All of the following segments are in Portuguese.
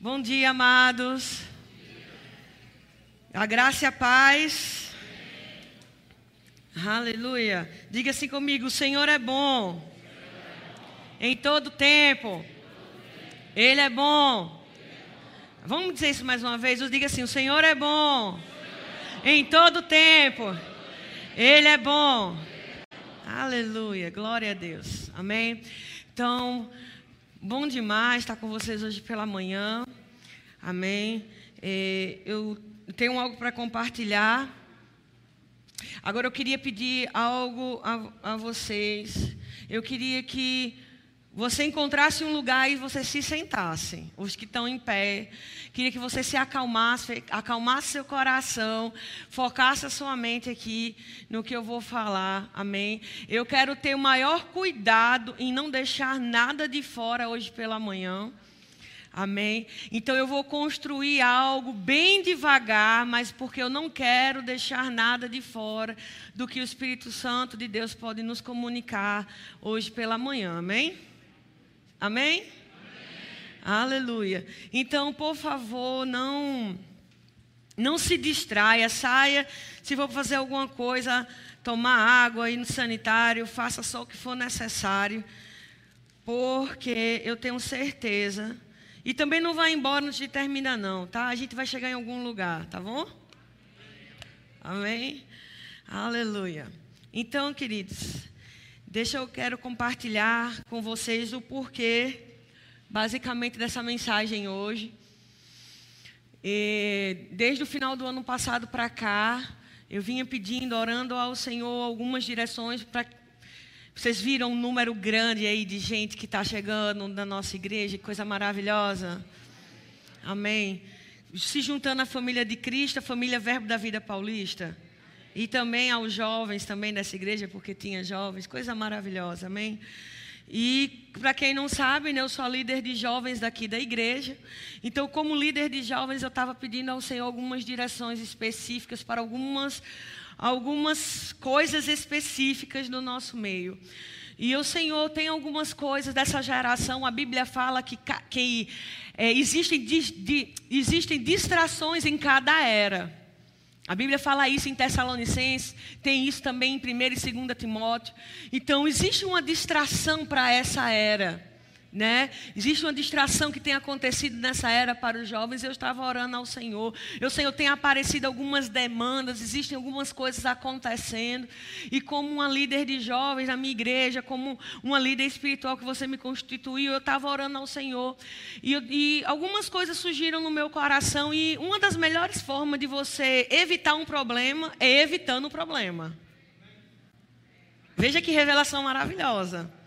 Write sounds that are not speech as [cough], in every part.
Bom dia, amados. A graça e a paz. Aleluia. Diga assim comigo: o Senhor é bom. Em todo tempo. Ele é bom. Vamos dizer isso mais uma vez? Diga assim: o Senhor é bom. Em todo tempo. Ele é bom. Aleluia. Glória a Deus. Amém. Então. Bom demais estar com vocês hoje pela manhã. Amém. É, eu tenho algo para compartilhar. Agora eu queria pedir algo a, a vocês. Eu queria que você encontrasse um lugar e você se sentasse, os que estão em pé. Queria que você se acalmasse, acalmasse seu coração, focasse a sua mente aqui no que eu vou falar. Amém. Eu quero ter o maior cuidado em não deixar nada de fora hoje pela manhã. Amém? Então eu vou construir algo bem devagar, mas porque eu não quero deixar nada de fora do que o Espírito Santo de Deus pode nos comunicar hoje pela manhã. Amém? Amém? Amém? Aleluia. Então, por favor, não não se distraia, saia. Se for fazer alguma coisa, tomar água, ir no sanitário, faça só o que for necessário, porque eu tenho certeza. E também não vai embora antes de terminar, não, tá? A gente vai chegar em algum lugar, tá bom? Amém? Aleluia. Então, queridos, Deixa eu quero compartilhar com vocês o porquê, basicamente, dessa mensagem hoje. E, desde o final do ano passado para cá, eu vinha pedindo, orando ao Senhor algumas direções para vocês viram um número grande aí de gente que está chegando na nossa igreja, coisa maravilhosa. Amém. Se juntando à família de Cristo, a família Verbo da Vida Paulista. E também aos jovens também dessa igreja, porque tinha jovens, coisa maravilhosa, amém? E para quem não sabe, né, eu sou a líder de jovens daqui da igreja. Então, como líder de jovens, eu estava pedindo ao Senhor algumas direções específicas para algumas, algumas coisas específicas no nosso meio. E o Senhor tem algumas coisas dessa geração. A Bíblia fala que, que é, existem, di, existem distrações em cada era. A Bíblia fala isso em Tessalonicenses, tem isso também em 1 e 2 Timóteo. Então, existe uma distração para essa era. Né? Existe uma distração que tem acontecido nessa era para os jovens. Eu estava orando ao Senhor. Eu, Senhor, tem aparecido algumas demandas, existem algumas coisas acontecendo. E como uma líder de jovens na minha igreja, como uma líder espiritual que você me constituiu, eu estava orando ao Senhor. E, e algumas coisas surgiram no meu coração. E uma das melhores formas de você evitar um problema é evitando o problema. Veja que revelação maravilhosa.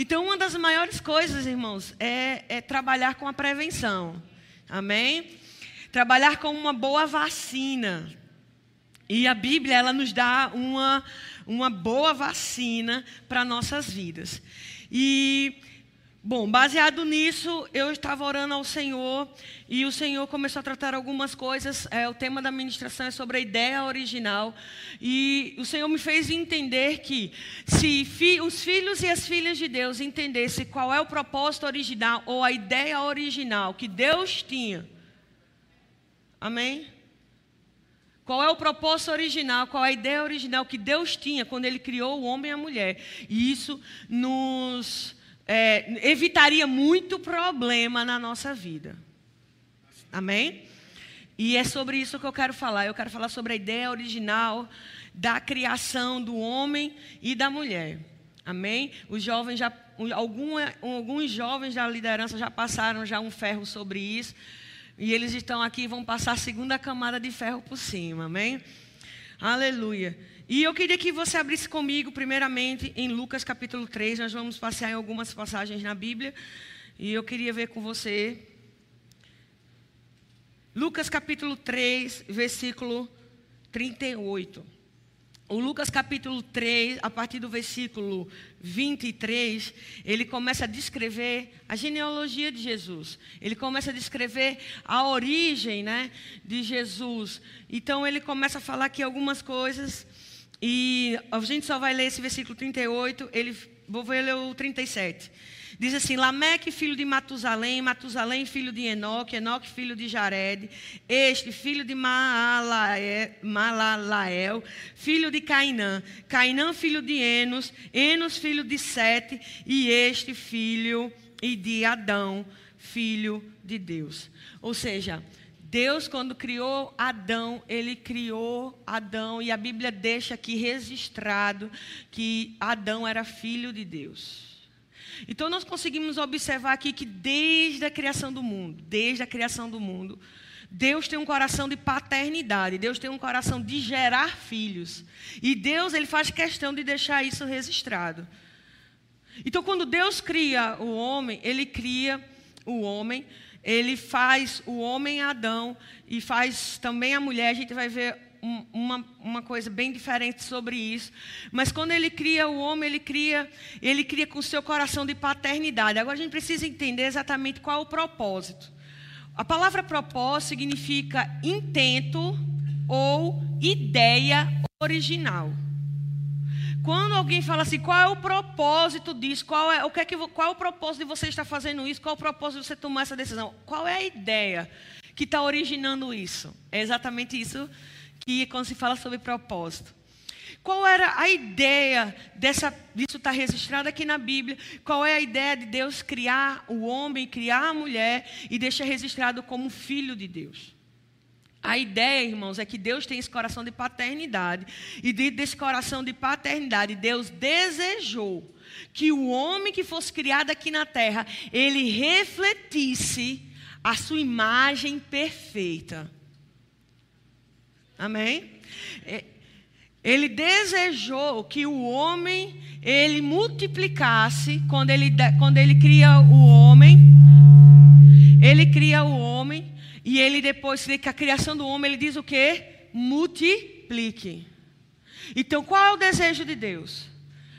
Então, uma das maiores coisas, irmãos, é, é trabalhar com a prevenção. Amém? Trabalhar com uma boa vacina. E a Bíblia, ela nos dá uma, uma boa vacina para nossas vidas. E Bom, baseado nisso, eu estava orando ao Senhor e o Senhor começou a tratar algumas coisas. É, o tema da ministração é sobre a ideia original. E o Senhor me fez entender que se fi, os filhos e as filhas de Deus entendessem qual é o propósito original ou a ideia original que Deus tinha. Amém? Qual é o propósito original, qual é a ideia original que Deus tinha quando Ele criou o homem e a mulher. E isso nos é, evitaria muito problema na nossa vida. Amém? E é sobre isso que eu quero falar. Eu quero falar sobre a ideia original da criação do homem e da mulher. Amém? Os jovens já, algum, alguns jovens da liderança já passaram já um ferro sobre isso. E eles estão aqui e vão passar a segunda camada de ferro por cima. Amém? Aleluia. E eu queria que você abrisse comigo, primeiramente, em Lucas capítulo 3. Nós vamos passear em algumas passagens na Bíblia. E eu queria ver com você. Lucas capítulo 3, versículo 38. O Lucas capítulo 3, a partir do versículo 23, ele começa a descrever a genealogia de Jesus. Ele começa a descrever a origem né, de Jesus. Então ele começa a falar aqui algumas coisas e a gente só vai ler esse versículo 38, ele, vou ler o 37. Diz assim: Lameque, filho de Matusalém, Matusalém, filho de Enoque, Enoque, filho de Jared, este, filho de Malalael, filho de Cainã, Cainã, filho de Enos, Enos, filho de Sete, e este, filho e de Adão, filho de Deus. Ou seja, Deus, quando criou Adão, ele criou Adão, e a Bíblia deixa aqui registrado que Adão era filho de Deus. Então nós conseguimos observar aqui que desde a criação do mundo, desde a criação do mundo, Deus tem um coração de paternidade, Deus tem um coração de gerar filhos. E Deus, ele faz questão de deixar isso registrado. Então quando Deus cria o homem, ele cria o homem ele faz o homem Adão e faz também a mulher. A gente vai ver um, uma, uma coisa bem diferente sobre isso. Mas quando ele cria o homem, ele cria, ele cria com seu coração de paternidade. Agora a gente precisa entender exatamente qual é o propósito. A palavra propósito significa intento ou ideia original. Quando alguém fala assim, qual é o propósito disso? Qual é o que é que qual é o propósito de você estar fazendo isso? Qual é o propósito de você tomar essa decisão? Qual é a ideia que está originando isso? É exatamente isso que quando se fala sobre propósito. Qual era a ideia dessa, disso está registrado aqui na Bíblia? Qual é a ideia de Deus criar o homem, criar a mulher e deixar registrado como filho de Deus? A ideia, irmãos, é que Deus tem esse coração de paternidade. E desse coração de paternidade, Deus desejou que o homem que fosse criado aqui na terra, ele refletisse a sua imagem perfeita. Amém? É, ele desejou que o homem, ele multiplicasse, quando ele, quando ele cria o homem, ele cria o homem, e ele depois, que a criação do homem, ele diz o quê? Multiplique. Então, qual é o desejo de Deus?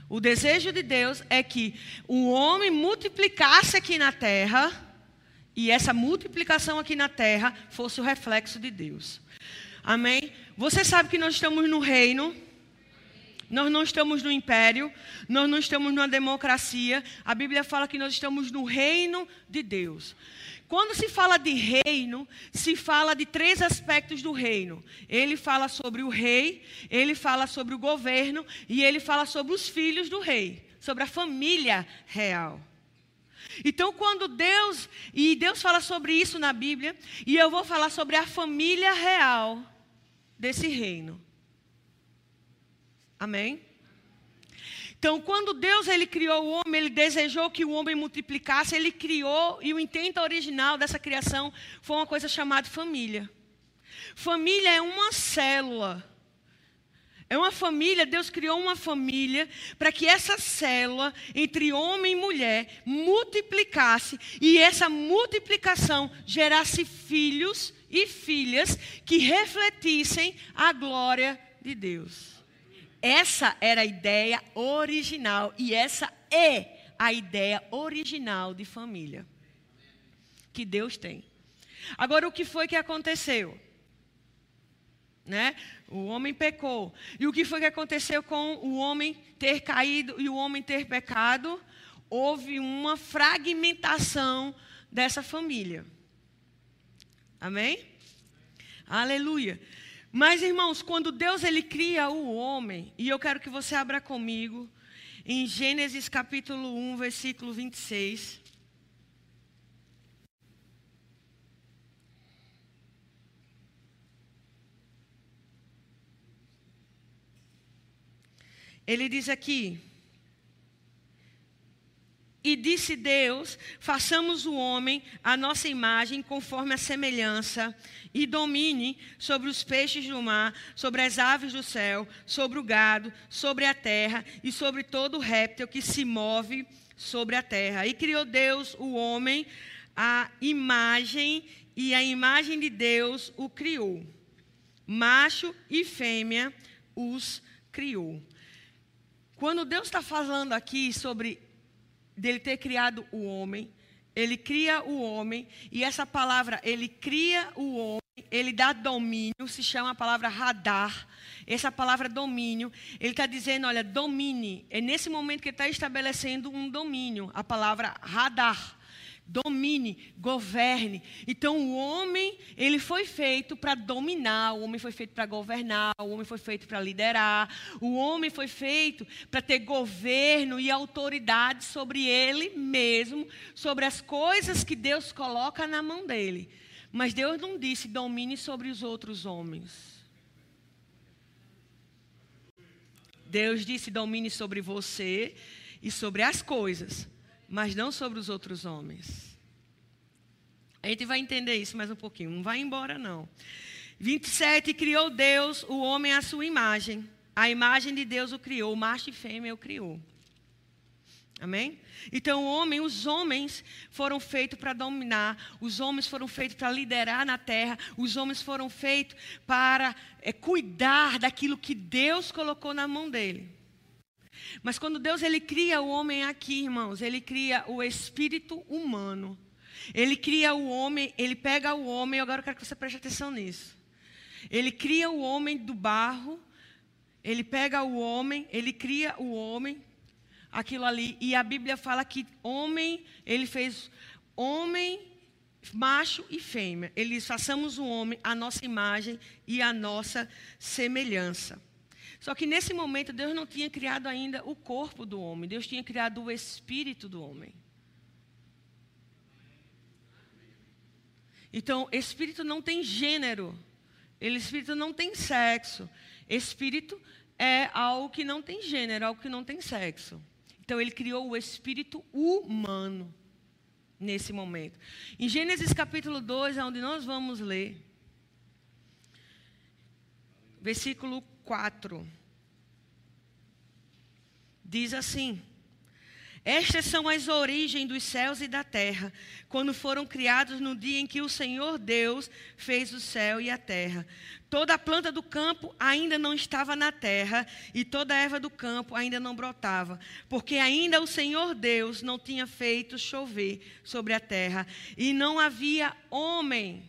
O desejo de Deus é que o homem multiplicasse aqui na terra e essa multiplicação aqui na terra fosse o reflexo de Deus. Amém? Você sabe que nós estamos no reino. Nós não estamos no império, nós não estamos numa democracia. A Bíblia fala que nós estamos no reino de Deus. Quando se fala de reino, se fala de três aspectos do reino. Ele fala sobre o rei, ele fala sobre o governo e ele fala sobre os filhos do rei, sobre a família real. Então, quando Deus, e Deus fala sobre isso na Bíblia, e eu vou falar sobre a família real desse reino. Amém? Então, quando Deus ele criou o homem, ele desejou que o homem multiplicasse, ele criou e o intento original dessa criação foi uma coisa chamada família. Família é uma célula. É uma família, Deus criou uma família para que essa célula entre homem e mulher multiplicasse e essa multiplicação gerasse filhos e filhas que refletissem a glória de Deus. Essa era a ideia original e essa é a ideia original de família que Deus tem. Agora, o que foi que aconteceu? Né? O homem pecou. E o que foi que aconteceu com o homem ter caído e o homem ter pecado? Houve uma fragmentação dessa família. Amém? Aleluia. Mas, irmãos, quando Deus ele cria o homem, e eu quero que você abra comigo em Gênesis capítulo 1, versículo 26. Ele diz aqui: e disse Deus: façamos o homem a nossa imagem, conforme a semelhança, e domine sobre os peixes do mar, sobre as aves do céu, sobre o gado, sobre a terra e sobre todo réptil que se move sobre a terra. E criou Deus o homem, a imagem, e a imagem de Deus o criou. Macho e fêmea os criou. Quando Deus está falando aqui sobre dele ter criado o homem, ele cria o homem, e essa palavra, ele cria o homem, ele dá domínio, se chama a palavra radar. Essa palavra domínio, ele está dizendo, olha, domine. É nesse momento que ele está estabelecendo um domínio, a palavra radar domine, governe. Então o homem, ele foi feito para dominar, o homem foi feito para governar, o homem foi feito para liderar, o homem foi feito para ter governo e autoridade sobre ele mesmo, sobre as coisas que Deus coloca na mão dele. Mas Deus não disse domine sobre os outros homens. Deus disse domine sobre você e sobre as coisas mas não sobre os outros homens. A gente vai entender isso mais um pouquinho, não vai embora não. 27, criou Deus o homem à sua imagem. A imagem de Deus o criou, macho e fêmea o criou. Amém? Então, o homem, os homens foram feitos para dominar, os homens foram feitos para liderar na terra, os homens foram feitos para é, cuidar daquilo que Deus colocou na mão dele. Mas quando Deus ele cria o homem aqui, irmãos, ele cria o espírito humano. Ele cria o homem, ele pega o homem, agora eu quero que você preste atenção nisso. Ele cria o homem do barro, ele pega o homem, ele cria o homem, aquilo ali, e a Bíblia fala que homem, ele fez homem, macho e fêmea. Ele façamos o homem a nossa imagem e a nossa semelhança. Só que nesse momento Deus não tinha criado ainda o corpo do homem, Deus tinha criado o espírito do homem. Então, espírito não tem gênero, ele espírito não tem sexo. Espírito é algo que não tem gênero, algo que não tem sexo. Então, ele criou o espírito humano nesse momento. Em Gênesis capítulo 2, é onde nós vamos ler, versículo 4. Diz assim: Estas são as origens dos céus e da terra, quando foram criados no dia em que o Senhor Deus fez o céu e a terra. Toda a planta do campo ainda não estava na terra, e toda a erva do campo ainda não brotava, porque ainda o Senhor Deus não tinha feito chover sobre a terra, e não havia homem,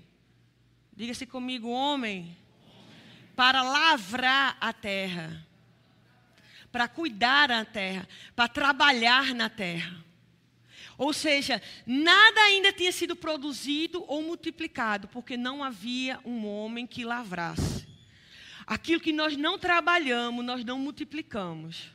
diga-se comigo, homem, para lavrar a terra, para cuidar da terra, para trabalhar na terra. Ou seja, nada ainda tinha sido produzido ou multiplicado, porque não havia um homem que lavrasse. Aquilo que nós não trabalhamos, nós não multiplicamos.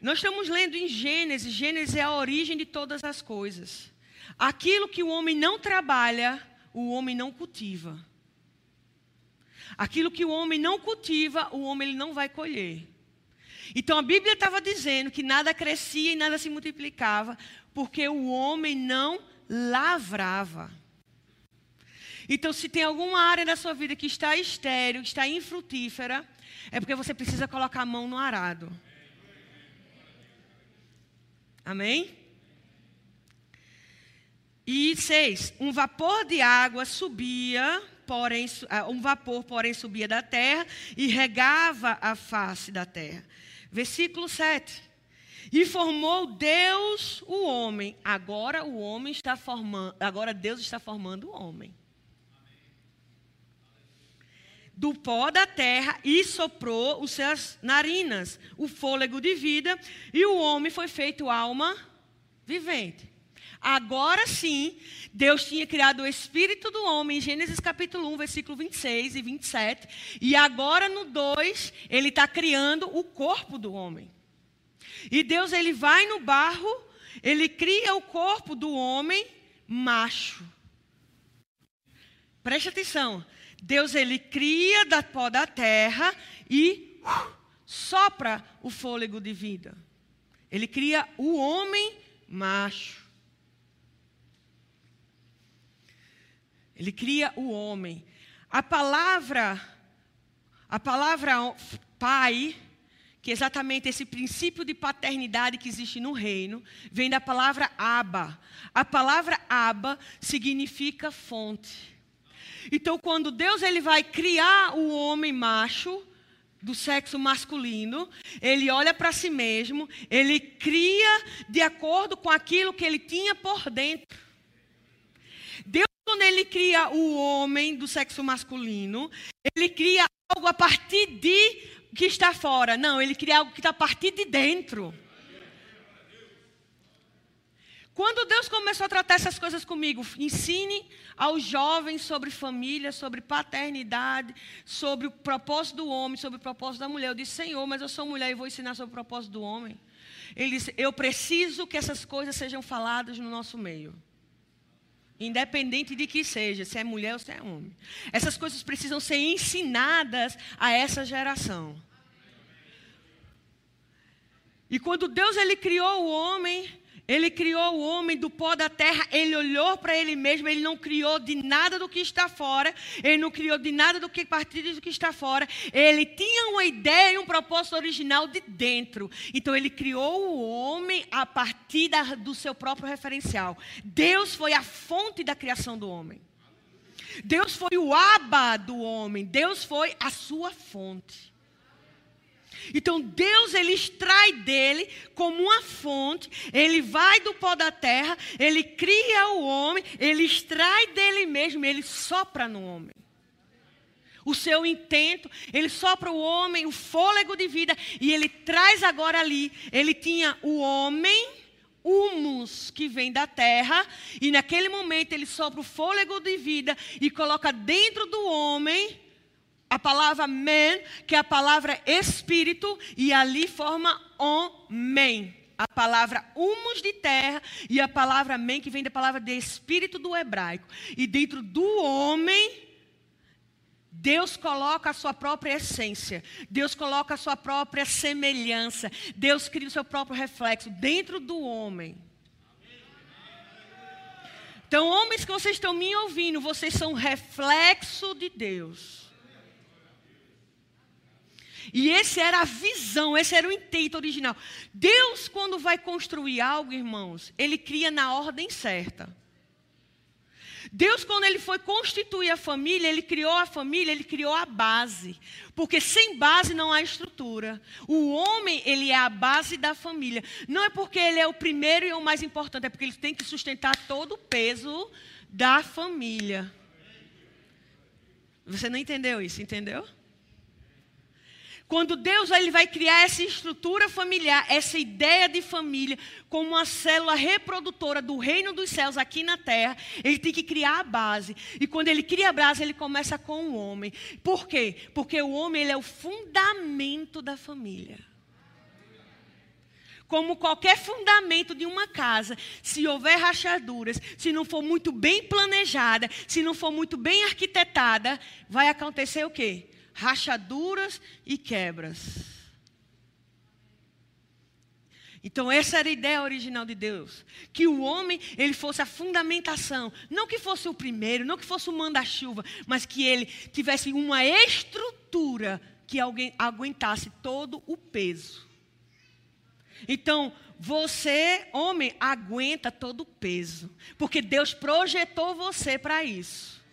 Nós estamos lendo em Gênesis, Gênesis é a origem de todas as coisas. Aquilo que o homem não trabalha, o homem não cultiva. Aquilo que o homem não cultiva, o homem ele não vai colher. Então a Bíblia estava dizendo que nada crescia e nada se multiplicava, porque o homem não lavrava. Então, se tem alguma área da sua vida que está estéril, que está infrutífera, é porque você precisa colocar a mão no arado. Amém? E seis, um vapor de água subia, porém, ah, um vapor, porém, subia da terra e regava a face da terra. Versículo 7. E formou Deus o homem. Agora o homem está formando, agora Deus está formando o homem. Do pó da terra e soprou os seus narinas, o fôlego de vida, e o homem foi feito alma vivente. Agora sim, Deus tinha criado o espírito do homem, em Gênesis capítulo 1, versículo 26 e 27. E agora no 2, ele está criando o corpo do homem. E Deus, ele vai no barro, ele cria o corpo do homem macho. Preste atenção. Deus, ele cria da pó da terra e uh, sopra o fôlego de vida. Ele cria o homem macho. Ele cria o homem. A palavra, a palavra pai, que é exatamente esse princípio de paternidade que existe no reino, vem da palavra aba. A palavra aba significa fonte. Então, quando Deus ele vai criar o homem macho, do sexo masculino, ele olha para si mesmo, ele cria de acordo com aquilo que ele tinha por dentro. Quando ele cria o homem do sexo masculino, ele cria algo a partir de que está fora. Não, ele cria algo que está a partir de dentro. Quando Deus começou a tratar essas coisas comigo, ensine aos jovens sobre família, sobre paternidade, sobre o propósito do homem, sobre o propósito da mulher. Eu disse, Senhor, mas eu sou mulher e vou ensinar sobre o propósito do homem. Ele disse, eu preciso que essas coisas sejam faladas no nosso meio. Independente de que seja, se é mulher ou se é homem. Essas coisas precisam ser ensinadas a essa geração. E quando Deus ele criou o homem, ele criou o homem do pó da terra, ele olhou para ele mesmo, ele não criou de nada do que está fora, ele não criou de nada do que partir do que está fora. Ele tinha uma ideia e um propósito original de dentro. Então ele criou o homem a partir da, do seu próprio referencial. Deus foi a fonte da criação do homem. Deus foi o aba do homem, Deus foi a sua fonte. Então Deus ele extrai dele como uma fonte, ele vai do pó da terra, ele cria o homem, ele extrai dele mesmo, ele sopra no homem. O seu intento, ele sopra o homem, o fôlego de vida, e ele traz agora ali. Ele tinha o homem, humus que vem da terra, e naquele momento ele sopra o fôlego de vida e coloca dentro do homem a palavra men, que é a palavra espírito, e ali forma homem. A palavra humus de terra e a palavra men, que vem da palavra de espírito do hebraico. E dentro do homem, Deus coloca a sua própria essência, Deus coloca a sua própria semelhança, Deus cria o seu próprio reflexo dentro do homem. Então, homens que vocês estão me ouvindo, vocês são reflexo de Deus. E esse era a visão, esse era o intento original. Deus, quando vai construir algo, irmãos, ele cria na ordem certa. Deus, quando ele foi constituir a família, ele criou a família, ele criou a base. Porque sem base não há estrutura. O homem, ele é a base da família. Não é porque ele é o primeiro e o mais importante, é porque ele tem que sustentar todo o peso da família. Você não entendeu isso, entendeu? Quando Deus ele vai criar essa estrutura familiar, essa ideia de família, como uma célula reprodutora do reino dos céus aqui na terra, ele tem que criar a base. E quando ele cria a base, ele começa com o homem. Por quê? Porque o homem ele é o fundamento da família. Como qualquer fundamento de uma casa, se houver rachaduras, se não for muito bem planejada, se não for muito bem arquitetada, vai acontecer o quê? Rachaduras e quebras. Então essa era a ideia original de Deus, que o homem ele fosse a fundamentação, não que fosse o primeiro, não que fosse o manda-chuva, mas que ele tivesse uma estrutura que alguém aguentasse todo o peso. Então, você, homem, aguenta todo o peso, porque Deus projetou você para isso.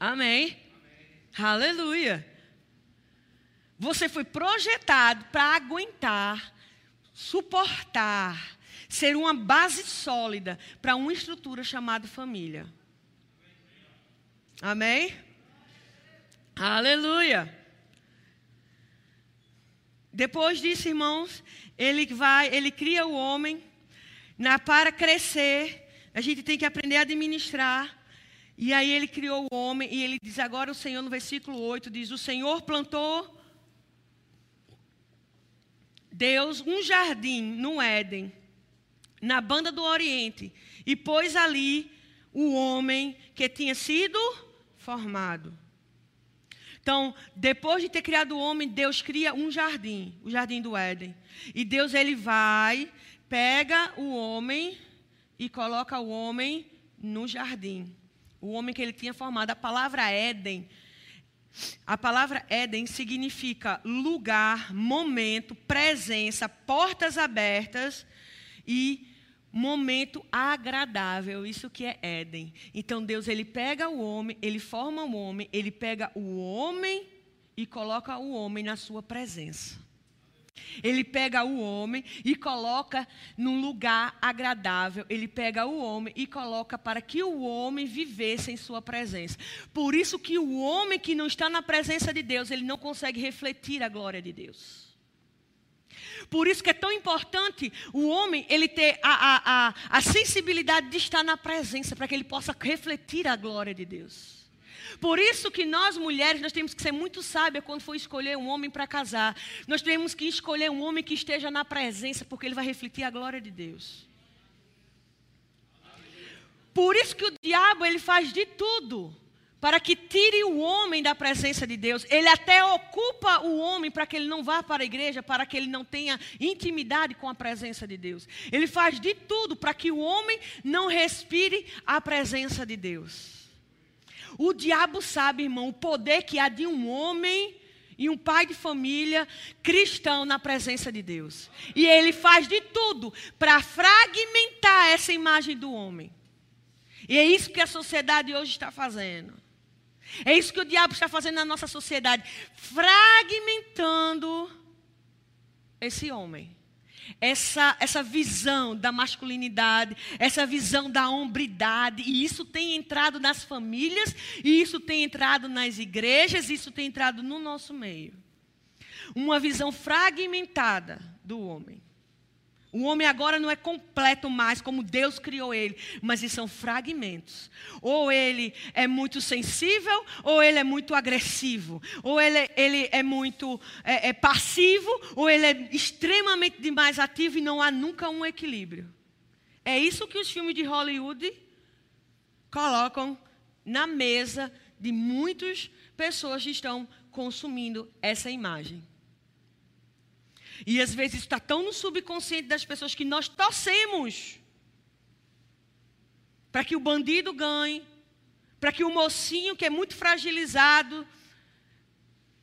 Amém? Amém. Aleluia. Você foi projetado para aguentar, suportar, ser uma base sólida para uma estrutura chamada família. Amém? Aleluia. Depois disso, irmãos, ele vai, ele cria o homem na, para crescer. A gente tem que aprender a administrar e aí ele criou o homem e ele diz agora o Senhor no versículo 8 diz: "O Senhor plantou Deus um jardim no Éden, na banda do Oriente, e pôs ali o homem que tinha sido formado. Então, depois de ter criado o homem, Deus cria um jardim, o jardim do Éden. E Deus ele vai, pega o homem e coloca o homem no jardim o homem que ele tinha formado. A palavra Éden, a palavra Éden significa lugar, momento, presença, portas abertas e momento agradável, isso que é Éden. Então Deus ele pega o homem, ele forma o homem, ele pega o homem e coloca o homem na sua presença. Ele pega o homem e coloca num lugar agradável. Ele pega o homem e coloca para que o homem vivesse em sua presença. Por isso que o homem que não está na presença de Deus, ele não consegue refletir a glória de Deus. Por isso que é tão importante o homem ele ter a, a, a, a sensibilidade de estar na presença, para que ele possa refletir a glória de Deus. Por isso que nós mulheres, nós temos que ser muito sábias quando for escolher um homem para casar. Nós temos que escolher um homem que esteja na presença, porque ele vai refletir a glória de Deus. Por isso que o diabo ele faz de tudo para que tire o homem da presença de Deus. Ele até ocupa o homem para que ele não vá para a igreja, para que ele não tenha intimidade com a presença de Deus. Ele faz de tudo para que o homem não respire a presença de Deus. O diabo sabe, irmão, o poder que há de um homem e um pai de família cristão na presença de Deus. E ele faz de tudo para fragmentar essa imagem do homem. E é isso que a sociedade hoje está fazendo. É isso que o diabo está fazendo na nossa sociedade fragmentando esse homem essa, essa visão da masculinidade, essa visão da hombridade, e isso tem entrado nas famílias, e isso tem entrado nas igrejas, isso tem entrado no nosso meio. Uma visão fragmentada do homem. O homem agora não é completo mais como Deus criou ele, mas são fragmentos. Ou ele é muito sensível, ou ele é muito agressivo, ou ele, ele é muito é, é passivo, ou ele é extremamente demais ativo e não há nunca um equilíbrio. É isso que os filmes de Hollywood colocam na mesa de muitas pessoas que estão consumindo essa imagem. E às vezes está tão no subconsciente das pessoas que nós torcemos para que o bandido ganhe, para que o mocinho que é muito fragilizado,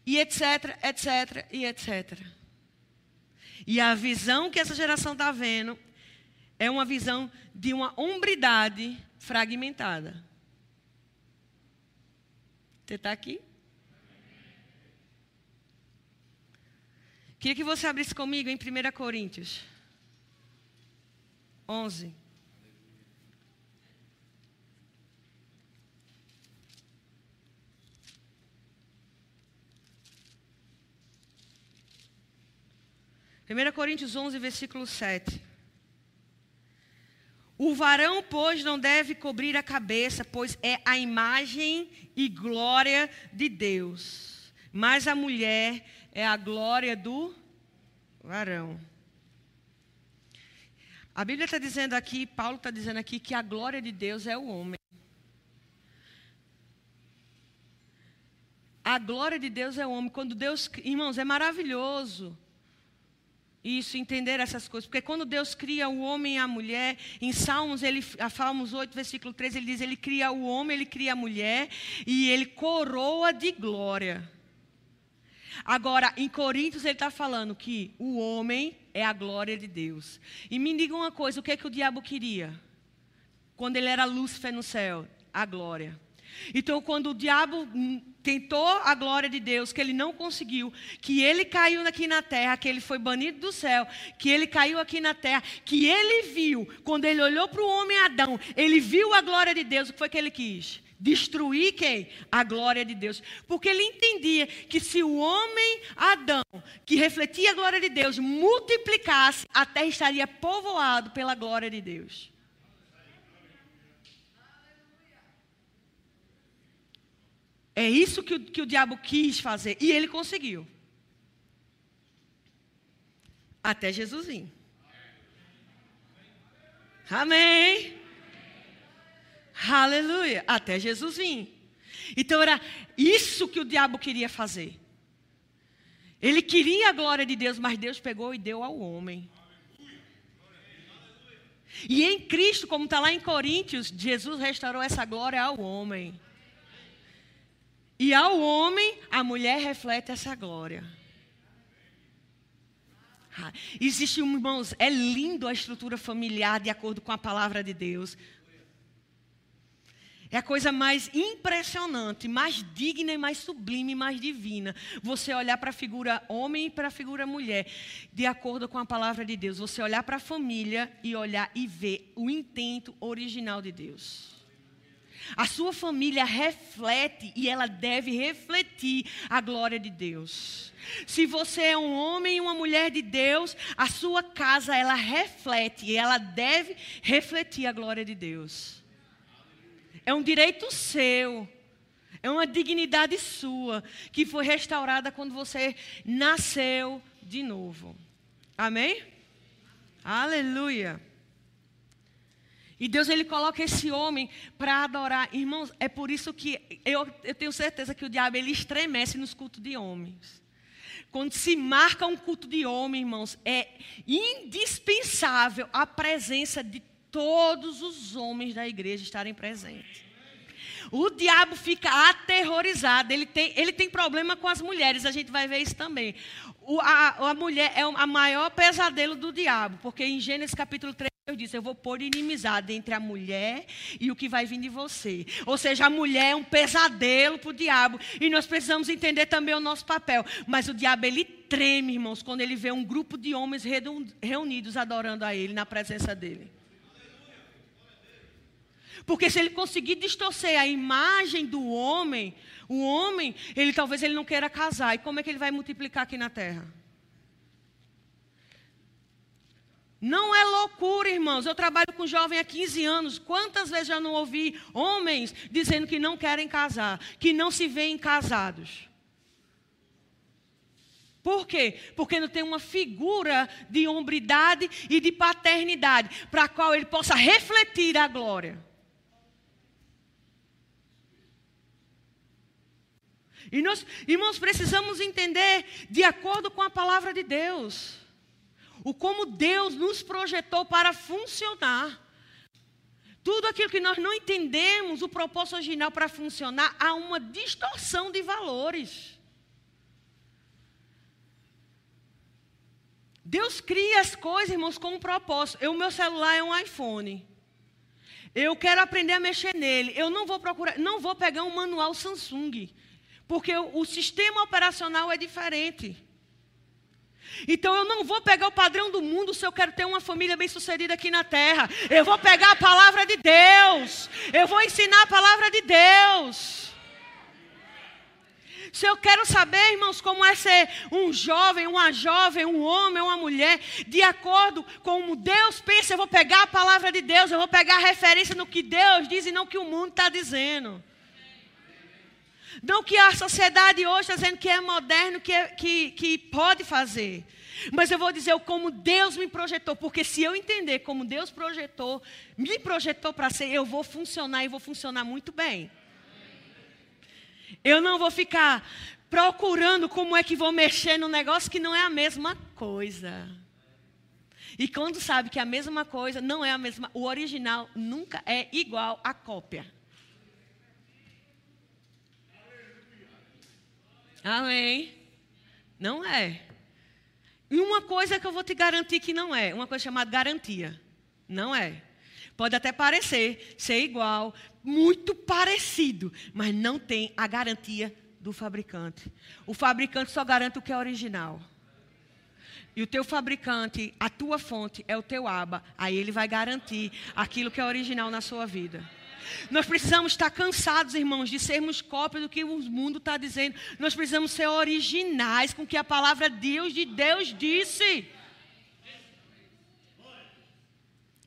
e etc, etc, e etc. E a visão que essa geração está vendo é uma visão de uma hombridade fragmentada. Você está aqui? Queria que você abrisse comigo em 1 Coríntios 11. Primeira Coríntios 11, versículo 7. O varão, pois, não deve cobrir a cabeça, pois é a imagem e glória de Deus. Mas a mulher é a glória do varão. A Bíblia está dizendo aqui, Paulo está dizendo aqui, que a glória de Deus é o homem. A glória de Deus é o homem. Quando Deus, irmãos, é maravilhoso isso, entender essas coisas. Porque quando Deus cria o homem e a mulher, em Salmos, ele, Salmos 8, versículo 3, ele diz: Ele cria o homem, ele cria a mulher, e ele coroa de glória. Agora, em Coríntios, ele está falando que o homem é a glória de Deus. E me diga uma coisa: o que, é que o diabo queria? Quando ele era Lúcifer no céu? A glória. Então, quando o diabo tentou a glória de Deus, que ele não conseguiu, que ele caiu aqui na terra, que ele foi banido do céu, que ele caiu aqui na terra, que ele viu, quando ele olhou para o homem Adão, ele viu a glória de Deus, o que foi que ele quis? Destruir quem? A glória de Deus. Porque ele entendia que se o homem Adão, que refletia a glória de Deus, multiplicasse, a terra estaria povoado pela glória de Deus. É isso que o, que o diabo quis fazer. E ele conseguiu. Até Jesus vir. Amém. Aleluia. Até Jesus vir. Então era isso que o diabo queria fazer. Ele queria a glória de Deus, mas Deus pegou e deu ao homem. E em Cristo, como está lá em Coríntios, Jesus restaurou essa glória ao homem. E ao homem, a mulher reflete essa glória. Ah, existe, irmãos, é lindo a estrutura familiar de acordo com a palavra de Deus. É a coisa mais impressionante, mais digna e mais sublime mais divina. Você olhar para a figura homem e para a figura mulher, de acordo com a palavra de Deus. Você olhar para a família e olhar e ver o intento original de Deus. A sua família reflete e ela deve refletir a glória de Deus. Se você é um homem e uma mulher de Deus, a sua casa ela reflete e ela deve refletir a glória de Deus. É um direito seu. É uma dignidade sua que foi restaurada quando você nasceu de novo. Amém? Aleluia. E Deus ele coloca esse homem para adorar. Irmãos, é por isso que eu, eu tenho certeza que o diabo ele estremece nos cultos de homens. Quando se marca um culto de homem, irmãos, é indispensável a presença de todos os homens da igreja estarem presentes. O diabo fica aterrorizado. Ele tem, ele tem problema com as mulheres. A gente vai ver isso também. O, a, a mulher é o maior pesadelo do diabo. Porque em Gênesis capítulo 3, Deus disse: Eu vou pôr inimizade entre a mulher e o que vai vir de você. Ou seja, a mulher é um pesadelo para o diabo. E nós precisamos entender também o nosso papel. Mas o diabo, ele treme, irmãos, quando ele vê um grupo de homens reunidos adorando a ele na presença dele. Porque se ele conseguir distorcer a imagem do homem, o homem, ele talvez ele não queira casar. E como é que ele vai multiplicar aqui na terra? Não é loucura, irmãos. Eu trabalho com jovem há 15 anos. Quantas vezes já não ouvi homens dizendo que não querem casar, que não se veem casados? Por quê? Porque não tem uma figura de hombridade e de paternidade para a qual ele possa refletir a glória. E nós, irmãos, precisamos entender de acordo com a palavra de Deus. O como Deus nos projetou para funcionar. Tudo aquilo que nós não entendemos, o propósito original para funcionar, há uma distorção de valores. Deus cria as coisas, irmãos, com um propósito. O meu celular é um iPhone. Eu quero aprender a mexer nele. Eu não vou procurar, não vou pegar um manual Samsung. Porque o, sistema operacional é diferente. Então eu não vou pegar o padrão do mundo se eu quero ter uma família bem-sucedida aqui na terra. Eu vou pegar a palavra de Deus. Eu vou ensinar a palavra de Deus. Se eu quero saber, irmãos, como é ser um jovem, uma jovem, um homem, uma mulher, de acordo com como Deus pensa, eu vou pegar a palavra de Deus, eu vou pegar a referência no que Deus diz e não o que o mundo está dizendo. Não que a sociedade hoje está dizendo que é moderno, que, é, que, que pode fazer. Mas eu vou dizer como Deus me projetou, porque se eu entender como Deus projetou, me projetou para ser, eu vou funcionar e vou funcionar muito bem. Eu não vou ficar procurando como é que vou mexer no negócio que não é a mesma coisa. E quando sabe que é a mesma coisa, não é a mesma, o original nunca é igual à cópia. Amém. Não é. E uma coisa que eu vou te garantir que não é, uma coisa chamada garantia. Não é. Pode até parecer ser igual, muito parecido, mas não tem a garantia do fabricante. O fabricante só garante o que é original. E o teu fabricante, a tua fonte é o teu aba, aí ele vai garantir aquilo que é original na sua vida. Nós precisamos estar cansados, irmãos, de sermos cópias do que o mundo está dizendo. Nós precisamos ser originais com o que a palavra Deus de Deus disse.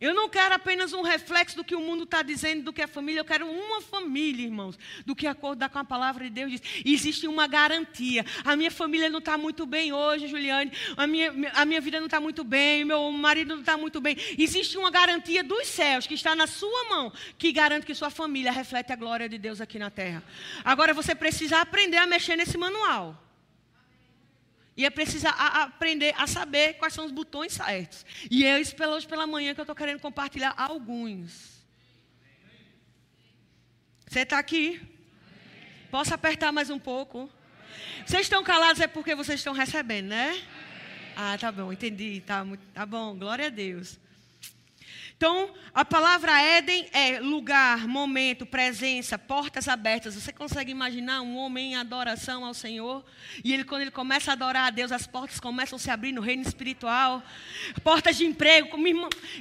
Eu não quero apenas um reflexo do que o mundo está dizendo, do que a família, eu quero uma família, irmãos, do que acordar com a palavra de Deus diz. Existe uma garantia. A minha família não está muito bem hoje, Juliane, a minha, a minha vida não está muito bem, meu marido não está muito bem. Existe uma garantia dos céus que está na sua mão, que garante que sua família reflete a glória de Deus aqui na terra. Agora você precisa aprender a mexer nesse manual. E é preciso a, aprender a saber quais são os botões certos. E é isso pela, hoje pela manhã que eu estou querendo compartilhar alguns. Você está aqui? Posso apertar mais um pouco? Vocês estão calados é porque vocês estão recebendo, né? Ah, tá bom, entendi. Tá, tá bom, glória a Deus. Então, a palavra Éden é lugar, momento, presença, portas abertas. Você consegue imaginar um homem em adoração ao Senhor? E ele, quando ele começa a adorar a Deus, as portas começam a se abrir no reino espiritual. Portas de emprego.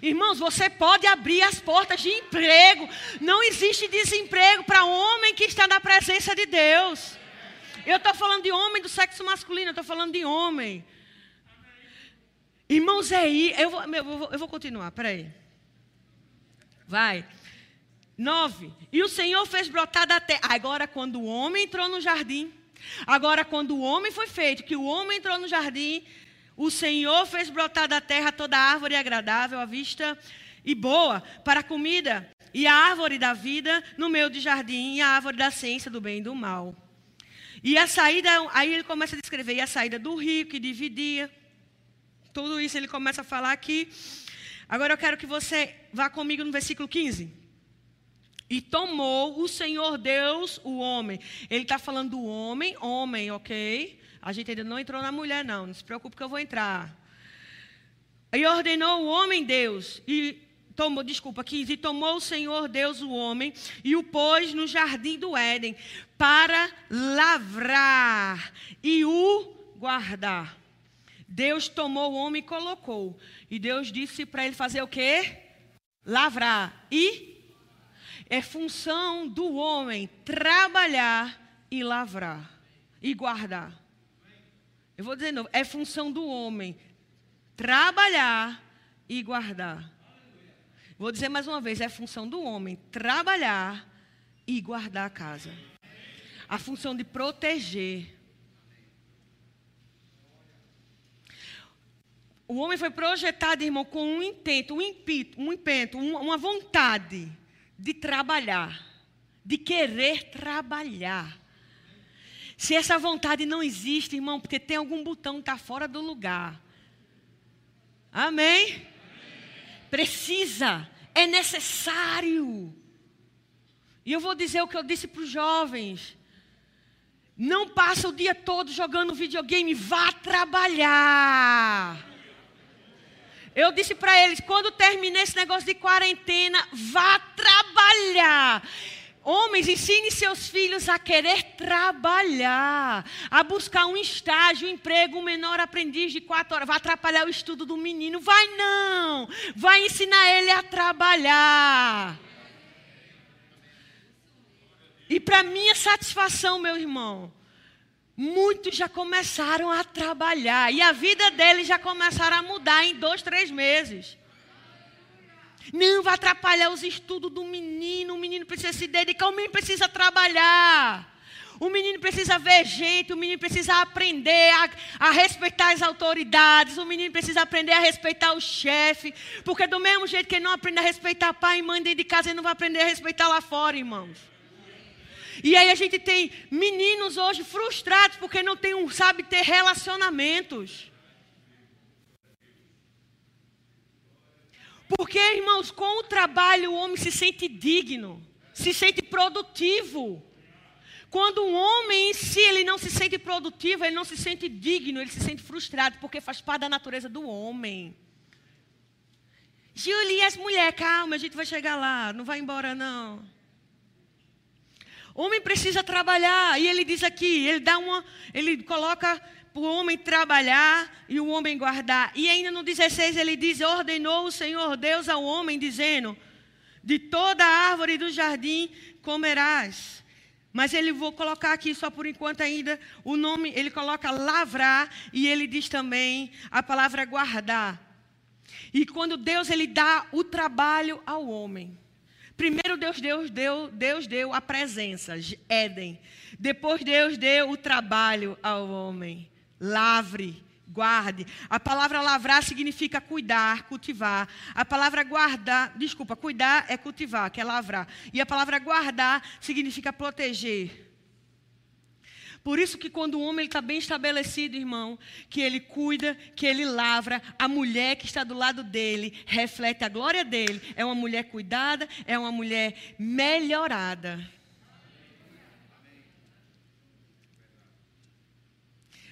Irmãos, você pode abrir as portas de emprego. Não existe desemprego para homem que está na presença de Deus. Eu estou falando de homem do sexo masculino, eu estou falando de homem. Irmãos, é aí. Eu vou, eu vou, eu vou continuar, peraí. Vai. Nove. E o Senhor fez brotar da terra. Agora, quando o homem entrou no jardim, agora, quando o homem foi feito, que o homem entrou no jardim, o Senhor fez brotar da terra toda árvore agradável à vista e boa para a comida, e a árvore da vida no meio do jardim, e a árvore da ciência do bem e do mal. E a saída, aí ele começa a descrever, e a saída do rio que dividia. Tudo isso ele começa a falar aqui. Agora eu quero que você vá comigo no versículo 15. E tomou o Senhor Deus o homem. Ele está falando do homem, homem, ok? A gente ainda não entrou na mulher, não. Não se preocupe que eu vou entrar. E ordenou o homem Deus. E tomou, desculpa, 15. E tomou o Senhor Deus o homem e o pôs no jardim do Éden para lavrar e o guardar. Deus tomou o homem e colocou. E Deus disse para ele fazer o quê? Lavrar. E é função do homem trabalhar e lavrar e guardar. Eu vou dizer de novo, é função do homem trabalhar e guardar. Vou dizer mais uma vez, é função do homem trabalhar e guardar a casa. A função de proteger O homem foi projetado, irmão, com um intento, um impito, um impento, uma vontade de trabalhar, de querer trabalhar. Se essa vontade não existe, irmão, porque tem algum botão que está fora do lugar. Amém? Amém? Precisa, é necessário. E eu vou dizer o que eu disse para os jovens. Não passa o dia todo jogando videogame, vá trabalhar. Eu disse para eles: quando terminar esse negócio de quarentena, vá trabalhar. Homens, ensine seus filhos a querer trabalhar, a buscar um estágio, um emprego, um menor aprendiz de quatro horas. Vai atrapalhar o estudo do menino? Vai não. Vai ensinar ele a trabalhar. E para minha satisfação, meu irmão, muitos já começaram a trabalhar e a vida deles já começaram a mudar em dois, três meses. Não vai atrapalhar os estudos do menino. O menino precisa se dedicar, o menino precisa trabalhar. O menino precisa ver gente, o menino precisa aprender a, a, respeitar as autoridades, o menino precisa aprender a respeitar o chefe, porque do mesmo jeito que ele não aprende a respeitar pai e mãe dentro de casa, ele não vai aprender a respeitar lá fora, irmãos. E aí a gente tem meninos hoje frustrados porque não tem um sabe ter relacionamentos. Porque, irmãos, com o trabalho o homem se sente digno, se sente produtivo. Quando um homem em si ele não se sente produtivo, ele não se sente digno, ele se sente frustrado, porque faz parte da natureza do homem. Julie, as mulheres, calma, a gente vai chegar lá, não vai embora não. Homem precisa trabalhar. E ele diz aqui, ele dá uma, ele coloca o homem trabalhar e o homem guardar. E ainda no 16 ele diz: ordenou o Senhor Deus ao homem, dizendo: de toda árvore do jardim comerás. Mas ele vou colocar aqui só por enquanto ainda o nome, ele coloca lavrar e ele diz também a palavra guardar. E quando Deus ele dá o trabalho ao homem, Primeiro Deus, Deus deu, Deus deu a presença, Éden. Depois Deus deu o trabalho ao homem. Lavre, guarde. A palavra lavrar significa cuidar, cultivar. A palavra guardar, desculpa, cuidar é cultivar, que é lavrar. E a palavra guardar significa proteger. Por isso que quando o homem está bem estabelecido, irmão, que ele cuida, que ele lavra, a mulher que está do lado dele reflete a glória dele. É uma mulher cuidada, é uma mulher melhorada.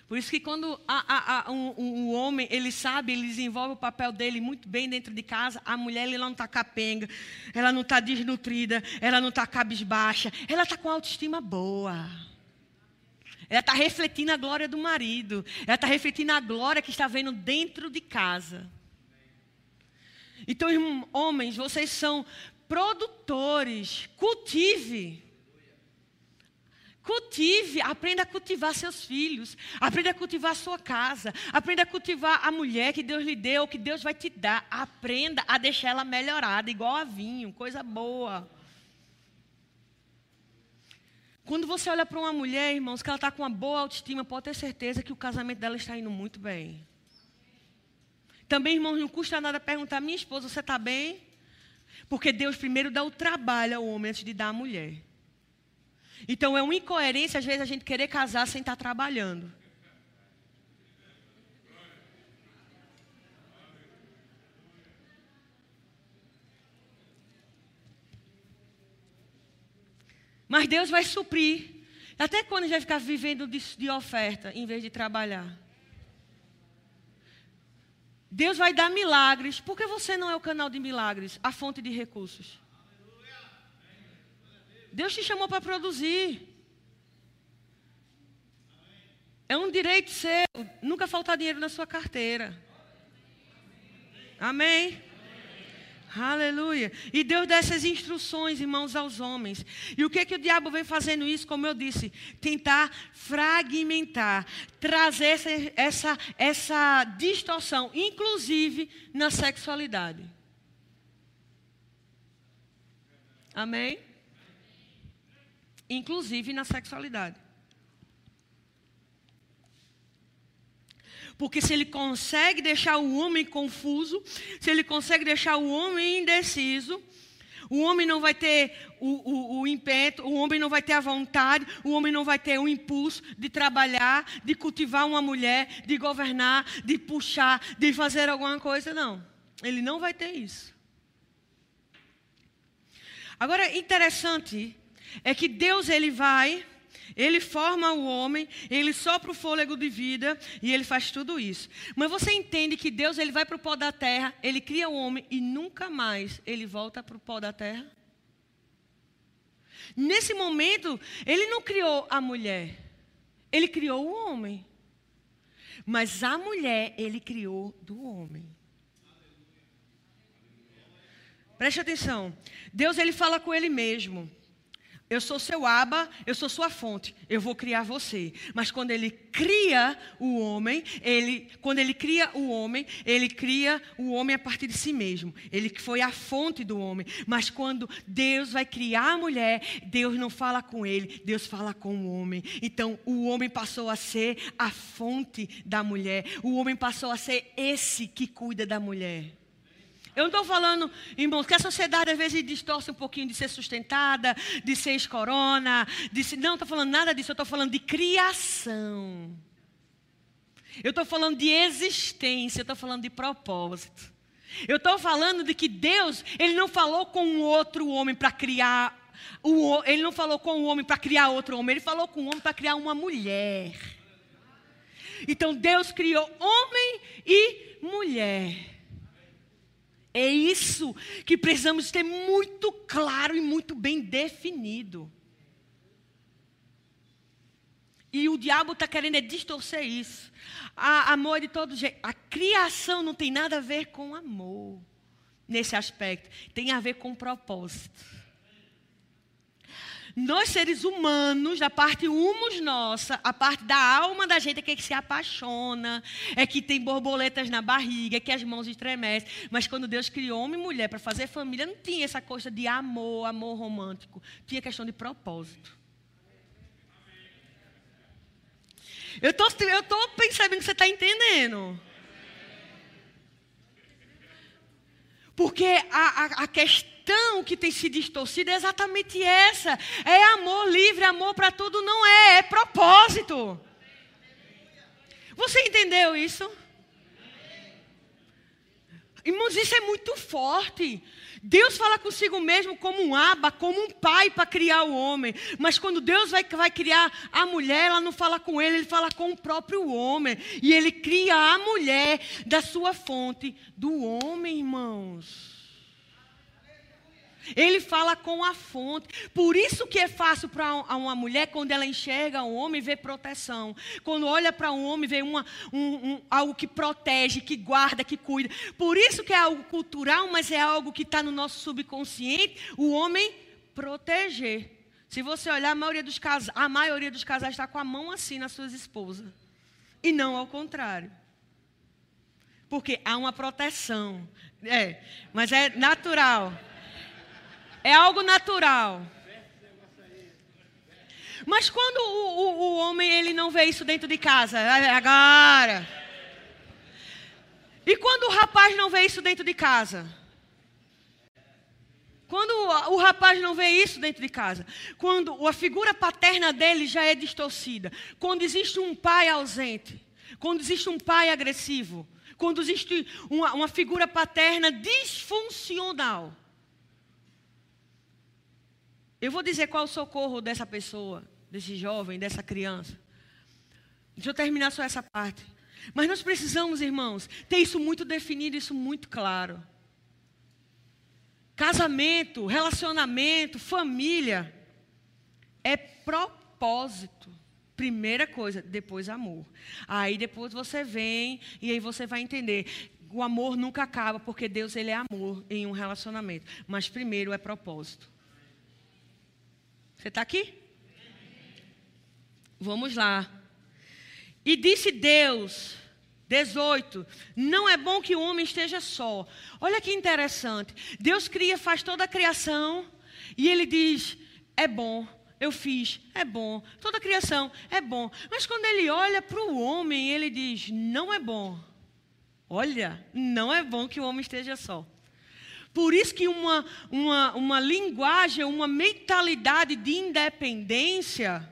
Por isso que quando a, a, a, um, um, homem, ele sabe, ele desenvolve o papel dele muito bem dentro de casa, a mulher ela não está capenga, ela não está desnutrida, ela não está cabisbaixa, ela está com autoestima boa. Ela está refletindo a glória do marido, ela está refletindo a glória que está vendo dentro de casa. Então, homens, vocês são produtores, cultive Cultive, aprenda a cultivar seus filhos, aprenda a cultivar sua casa, aprenda a cultivar a mulher que Deus lhe deu, que Deus vai te dar. Aprenda a deixar ela melhorada, igual a vinho, coisa boa. Quando você olha para uma mulher, irmãos, que ela está com uma boa autoestima, pode ter certeza que o casamento dela está indo muito bem. Também, irmãos, não custa nada perguntar: minha esposa, você está bem? Porque Deus primeiro dá o trabalho ao homem antes de dar à mulher. Então é uma incoerência, às vezes, a gente querer casar sem estar trabalhando. Mas Deus vai suprir. Até quando a gente vai ficar vivendo de, de oferta em vez de trabalhar? Deus vai dar milagres. Por que você não é o canal de milagres, a fonte de recursos? Deus te chamou para produzir. É um direito seu. Nunca faltar dinheiro na sua carteira. Amém? Aleluia. E Deus dá essas instruções, irmãos, aos homens. E o que, que o diabo vem fazendo isso? Como eu disse, tentar fragmentar, trazer essa, essa, essa distorção, inclusive na sexualidade. Amém? inclusive na sexualidade. Porque se ele consegue deixar o homem confuso, se ele consegue deixar o homem indeciso, o homem não vai ter o, o, o impeto, o homem não vai ter a vontade, o homem não vai ter o impulso de trabalhar, de cultivar uma mulher, de governar, de puxar, de fazer alguma coisa, não. Ele não vai ter isso. Agora, interessante é que Deus ele vai, ele forma o homem, ele sopra o fôlego de vida e ele faz tudo isso. Mas você entende que Deus ele vai para o pó da terra, ele cria o homem e nunca mais ele volta para o pó da terra? Nesse momento, ele não criou a mulher, ele criou o homem. Mas a mulher ele criou do homem. Preste atenção. Deus ele fala com ele mesmo. Eu sou seu aba, eu sou sua fonte, eu vou criar você. Mas quando ele cria o homem, ele, quando ele cria o homem, ele cria o homem a partir de si mesmo. Ele foi a fonte do homem. Mas quando Deus vai criar a mulher, Deus não fala com ele, Deus fala com o homem. Então o homem passou a ser a fonte da mulher. O homem passou a ser esse que cuida da mulher. Eu não estou falando, irmãos, que a sociedade às vezes distorce um pouquinho de ser sustentada, de ser escorona, de ser... não estou falando nada disso, eu estou falando de criação. Eu estou falando de existência, eu estou falando de propósito. Eu estou falando de que Deus, Ele não falou com um outro homem para criar, o, Ele não falou com um homem para criar outro homem, Ele falou com um homem para criar uma mulher. Então Deus criou homem e mulher. É isso que precisamos ter muito claro e muito bem definido. E o diabo está querendo é distorcer isso. A, amor de todo jeito. A criação não tem nada a ver com amor. Nesse aspecto. Tem a ver com propósito. Nós, seres humanos, da parte humus nossa, a parte da alma da gente é que se apaixona, é que tem borboletas na barriga, é que as mãos estremecem. Mas quando Deus criou homem e mulher para fazer família, não tinha essa coisa de amor, amor romântico. Tinha questão de propósito. Eu tô, eu tô percebendo que você está entendendo. Porque a, a, a questão questão que tem se distorcido é exatamente essa. É amor livre, amor para tudo não é, é propósito. Você entendeu isso? Irmãos, isso é muito forte. Deus fala consigo mesmo como um aba, como um pai para criar o homem. Mas quando Deus vai, vai criar a mulher, ela não fala com ele, ele fala com o próprio homem. E ele cria a mulher da sua fonte, do homem, irmãos. Ele fala com a fonte. Por isso que é fácil para uma mulher, quando ela enxerga um homem, ver proteção. Quando olha para um homem, vê uma, um, um, algo que protege, que guarda, que cuida. Por isso que é algo cultural, mas é algo que está no nosso subconsciente. O homem proteger. Se você olhar, a maioria dos casais, a maioria dos casais está com a mão assim nas suas esposas. E não ao contrário. Porque há uma proteção. É, mas é natural. É algo natural. Mas quando o, o, o, homem ele não vê isso dentro de casa, é agora. E quando o rapaz não vê isso dentro de casa? Quando o, o rapaz não vê isso dentro de casa, quando a figura paterna dele já é distorcida, quando existe um pai ausente, quando existe um pai agressivo, quando existe uma, uma figura paterna disfuncional, eu vou dizer qual o socorro dessa pessoa, desse jovem, dessa criança. Deixa eu terminar só essa parte. Mas nós precisamos, irmãos, ter isso muito definido, isso muito claro. Casamento, relacionamento, família é propósito. Primeira coisa, depois amor. Aí depois você vem e aí você vai entender. O amor nunca acaba, porque Deus ele é amor em um relacionamento. Mas primeiro é propósito. Você está aqui? Vamos lá. E disse Deus, 18: Não é bom que o homem esteja só. Olha que interessante. Deus cria, faz toda a criação, e ele diz: É bom, eu fiz, é bom. Toda a criação é bom. Mas quando ele olha para o homem, ele diz: Não é bom. Olha, não é bom que o homem esteja só. Por isso que uma, uma, uma linguagem, uma mentalidade de independência,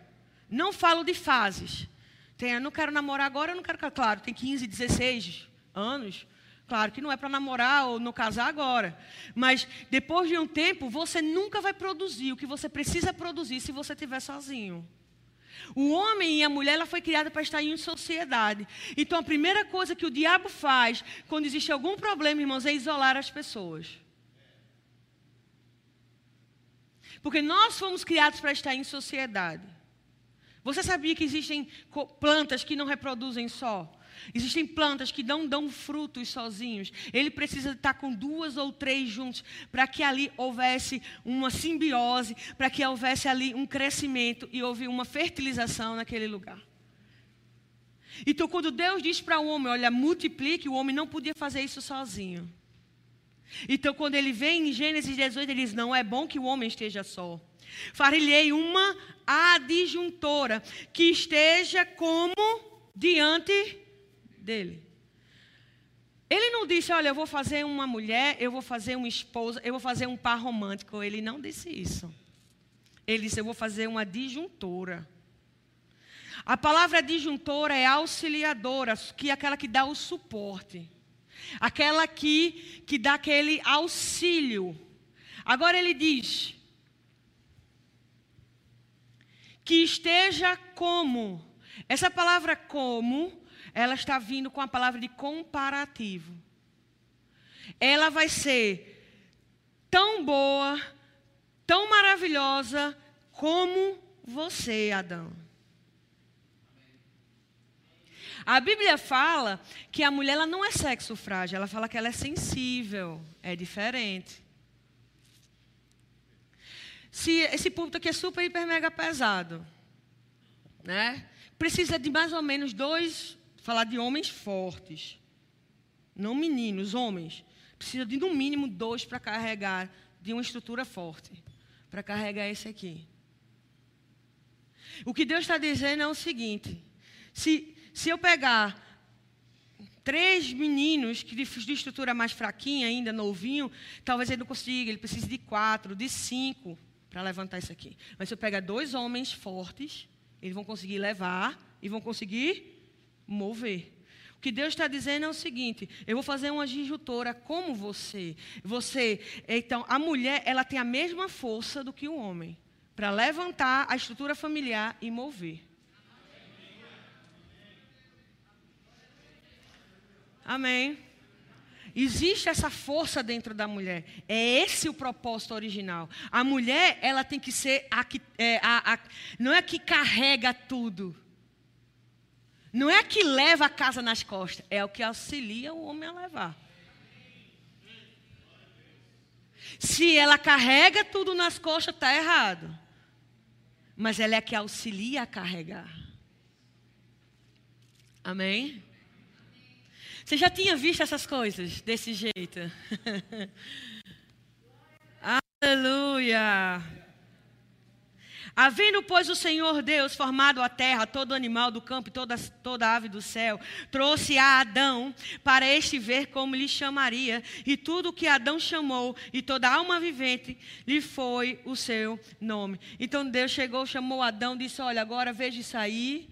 não falo de fases. Tem, eu não quero namorar agora, eu não quero. Claro, tem 15, 16 anos. Claro que não é para namorar ou não casar agora. Mas depois de um tempo, você nunca vai produzir o que você precisa produzir se você estiver sozinho. O homem e a mulher ela foi criada para estar em sociedade. Então a primeira coisa que o diabo faz quando existe algum problema, irmãos, é isolar as pessoas. Porque nós fomos criados para estar em sociedade. Você sabia que existem plantas que não reproduzem só? Existem plantas que não dão frutos sozinhos. Ele precisa estar com duas ou três juntos para que ali houvesse uma simbiose, para que houvesse ali um crescimento e houve uma fertilização naquele lugar. Então, quando Deus diz para o homem, olha, multiplique, o homem não podia fazer isso sozinho. Então, quando ele vem em Gênesis 18, ele diz: Não é bom que o homem esteja só. Farilhei uma adjuntora que esteja como diante dele. Ele não disse, olha, eu vou fazer uma mulher, eu vou fazer uma esposa, eu vou fazer um par romântico. Ele não disse isso. Ele disse, eu vou fazer uma disjuntora. A palavra disjuntora é auxiliadora, que é aquela que dá o suporte aquela que, que dá aquele auxílio. Agora ele diz: que esteja como. Essa palavra como, ela está vindo com a palavra de comparativo. Ela vai ser tão boa, tão maravilhosa como você, Adão. A Bíblia fala que a mulher ela não é sexo frágil, ela fala que ela é sensível, é diferente. Se esse púlpito aqui é super, hiper, mega pesado, né? Precisa de mais ou menos dois, falar de homens fortes, não meninos, homens. Precisa de no mínimo dois para carregar de uma estrutura forte, para carregar esse aqui. O que Deus está dizendo é o seguinte: se se eu pegar três meninos que de, de estrutura mais fraquinha ainda, novinho, talvez ele não consiga, ele precise de quatro, de cinco para levantar isso aqui. Mas se eu pegar dois homens fortes, eles vão conseguir levar e vão conseguir mover. O que Deus está dizendo é o seguinte: eu vou fazer uma disjuntora como você. Você, então, a mulher, ela tem a mesma força do que o homem para levantar a estrutura familiar e mover. Amém. Existe essa força dentro da mulher. É esse o propósito original. A mulher, ela tem que ser a que. É, a, a, não é a que carrega tudo. Não é a que leva a casa nas costas. É o que auxilia o homem a levar. Se ela carrega tudo nas costas, está errado. Mas ela é a que auxilia a carregar. Amém? Você já tinha visto essas coisas desse jeito? [laughs] Aleluia! Havendo, pois, o Senhor Deus formado a terra, todo animal do campo e toda, toda ave do céu, trouxe a Adão para este ver como lhe chamaria, e tudo que Adão chamou, e toda alma vivente, lhe foi o seu nome. Então Deus chegou, chamou Adão, disse: Olha, agora veja isso aí.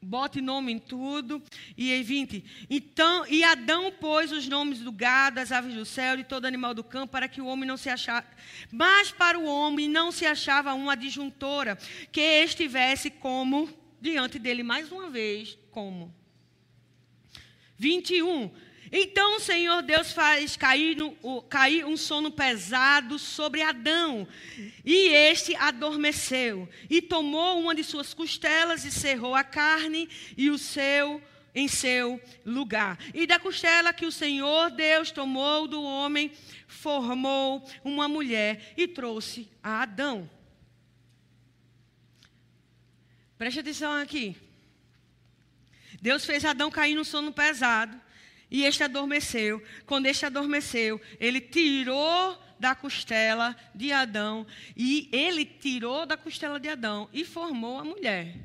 Bote nome em tudo. E em 20. Então, e Adão pôs os nomes do gado, das aves do céu e todo animal do campo, para que o homem não se achasse. Mas para o homem não se achava uma adjuntora que estivesse como diante dele, mais uma vez, como. 21. Então o Senhor Deus faz cair, no, cair, um sono pesado sobre Adão, e este adormeceu, e tomou uma de suas costelas e cerrou a carne e o seu em seu lugar. E da costela que o Senhor Deus tomou do homem, formou uma mulher e trouxe a Adão. Preste atenção aqui. Deus fez Adão cair no sono pesado. E este adormeceu. Quando este adormeceu, ele tirou da costela de Adão. E ele tirou da costela de Adão e formou a mulher.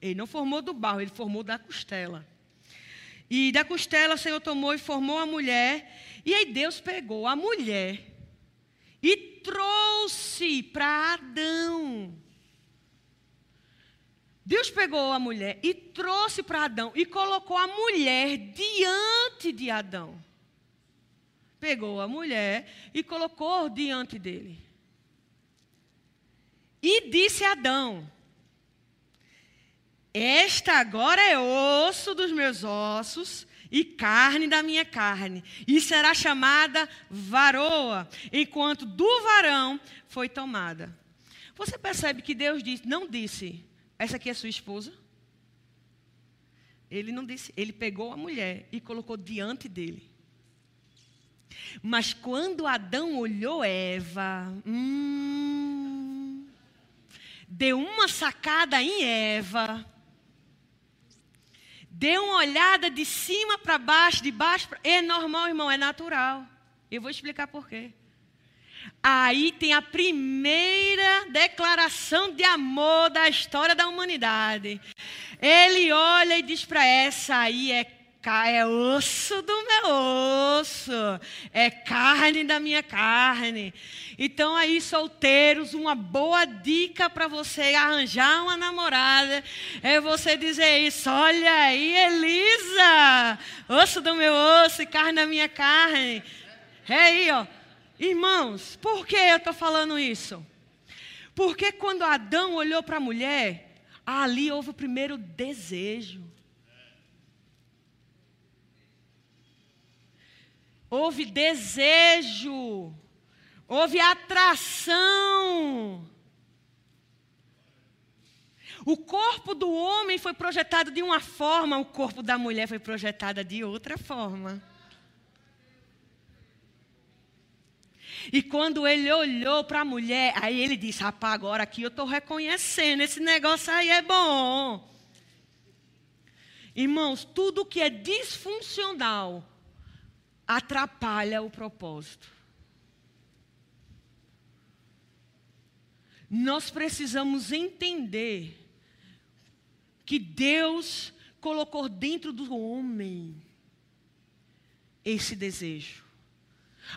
Ele não formou do barro, ele formou da costela. E da costela o Senhor tomou e formou a mulher. E aí Deus pegou a mulher e trouxe para Adão. Deus pegou a mulher e trouxe para Adão e colocou a mulher diante de Adão. Pegou a mulher e colocou diante dele. E disse a Adão: Esta agora é osso dos meus ossos e carne da minha carne, e será chamada varoa, enquanto do varão foi tomada. Você percebe que Deus disse, não disse, essa aqui é sua esposa? Ele não disse, ele pegou a mulher e colocou diante dele. Mas quando Adão olhou Eva, hum, deu uma sacada em Eva, deu uma olhada de cima para baixo, de baixo para. É normal, irmão, é natural. Eu vou explicar por quê. Aí tem a primeira declaração de amor da história da humanidade. Ele olha e diz para essa aí é é osso do meu osso, é carne da minha carne. Então, aí, solteiros, uma boa dica para você arranjar uma namorada é você dizer isso: olha aí, Elisa, osso do meu osso e carne da minha carne. É aí, ó. Irmãos, por que eu estou falando isso? Porque quando Adão olhou para a mulher, ali houve o primeiro desejo. Houve desejo, houve atração. O corpo do homem foi projetado de uma forma, o corpo da mulher foi projetado de outra forma. E quando ele olhou para a mulher, aí ele disse: Rapaz, agora aqui eu estou reconhecendo, esse negócio aí é bom. Irmãos, tudo que é disfuncional atrapalha o propósito. Nós precisamos entender que Deus colocou dentro do homem esse desejo.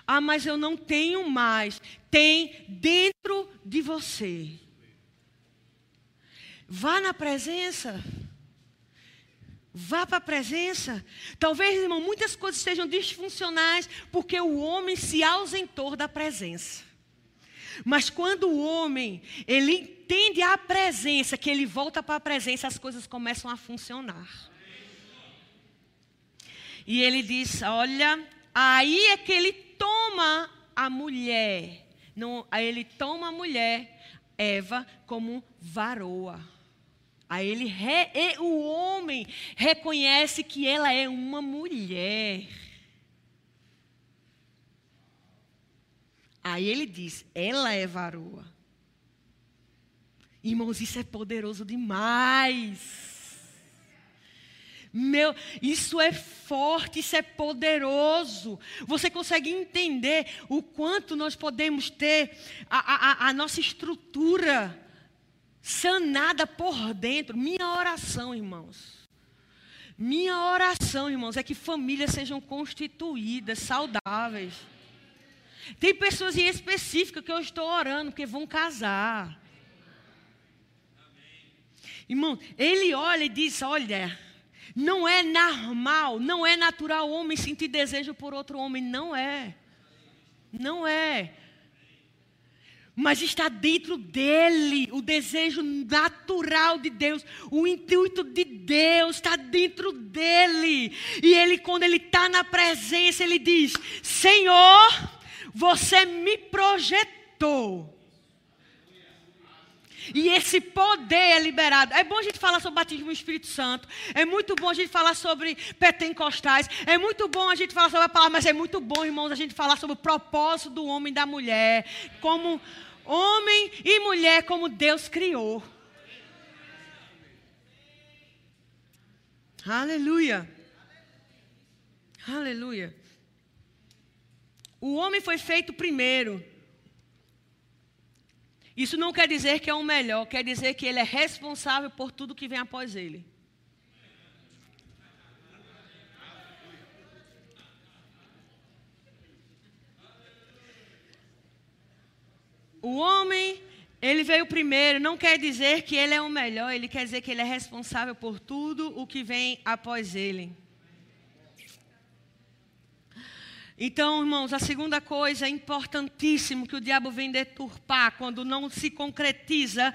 Ah, mas eu não tenho mais. Tem dentro de você. Vá na presença. Vá para a presença. Talvez, irmão, muitas coisas estejam disfuncionais porque o homem se ausentou da presença. Mas quando o homem, ele entende a presença, que ele volta para a presença, as coisas começam a funcionar. E ele diz: Olha, aí é que ele toma a mulher. Não, ele toma a mulher, Eva, como varoa. Aí ele, re, o homem reconhece que ela é uma mulher. Aí ele diz: ela é varoa. Irmãos, isso é poderoso demais. Meu, isso é forte, isso é poderoso. Você consegue entender o quanto nós podemos ter a, a, a nossa estrutura sanada por dentro. Minha oração, irmãos. Minha oração, irmãos, é que famílias sejam constituídas, saudáveis. Tem pessoas em específico que eu estou orando porque vão casar. Irmão, ele olha e diz: Olha, não é normal, não é natural o homem sentir desejo por outro homem. Não é. Não é mas está dentro dele o desejo natural de Deus, o intuito de Deus está dentro dele. E ele, quando ele está na presença, ele diz: Senhor, você me projetou. E esse poder é liberado. É bom a gente falar sobre batismo no Espírito Santo. É muito bom a gente falar sobre pentecostais. É muito bom a gente falar sobre a palavra. Mas é muito bom, irmãos, a gente falar sobre o propósito do homem e da mulher. Como homem e mulher, como Deus criou. Aleluia. Aleluia. O homem foi feito primeiro. Isso não quer dizer que é o melhor, quer dizer que ele é responsável por tudo que vem após ele. O homem, ele veio primeiro, não quer dizer que ele é o melhor, ele quer dizer que ele é responsável por tudo o que vem após ele. Então, irmãos, a segunda coisa importantíssima que o diabo vem deturpar quando não se concretiza,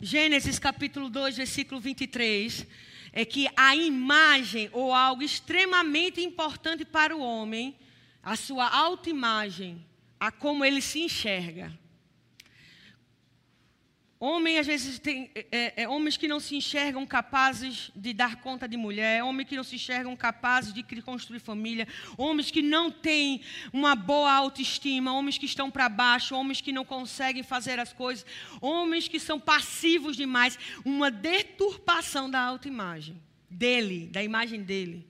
Gênesis capítulo 2, versículo 23, é que a imagem ou algo extremamente importante para o homem, a sua autoimagem, a como ele se enxerga. Homem, às vezes, tem é, é, homens que não se enxergam capazes de dar conta de mulher, homens que não se enxergam capazes de construir família, homens que não têm uma boa autoestima, homens que estão para baixo, homens que não conseguem fazer as coisas, homens que são passivos demais, uma deturpação da autoimagem dele, da imagem dele.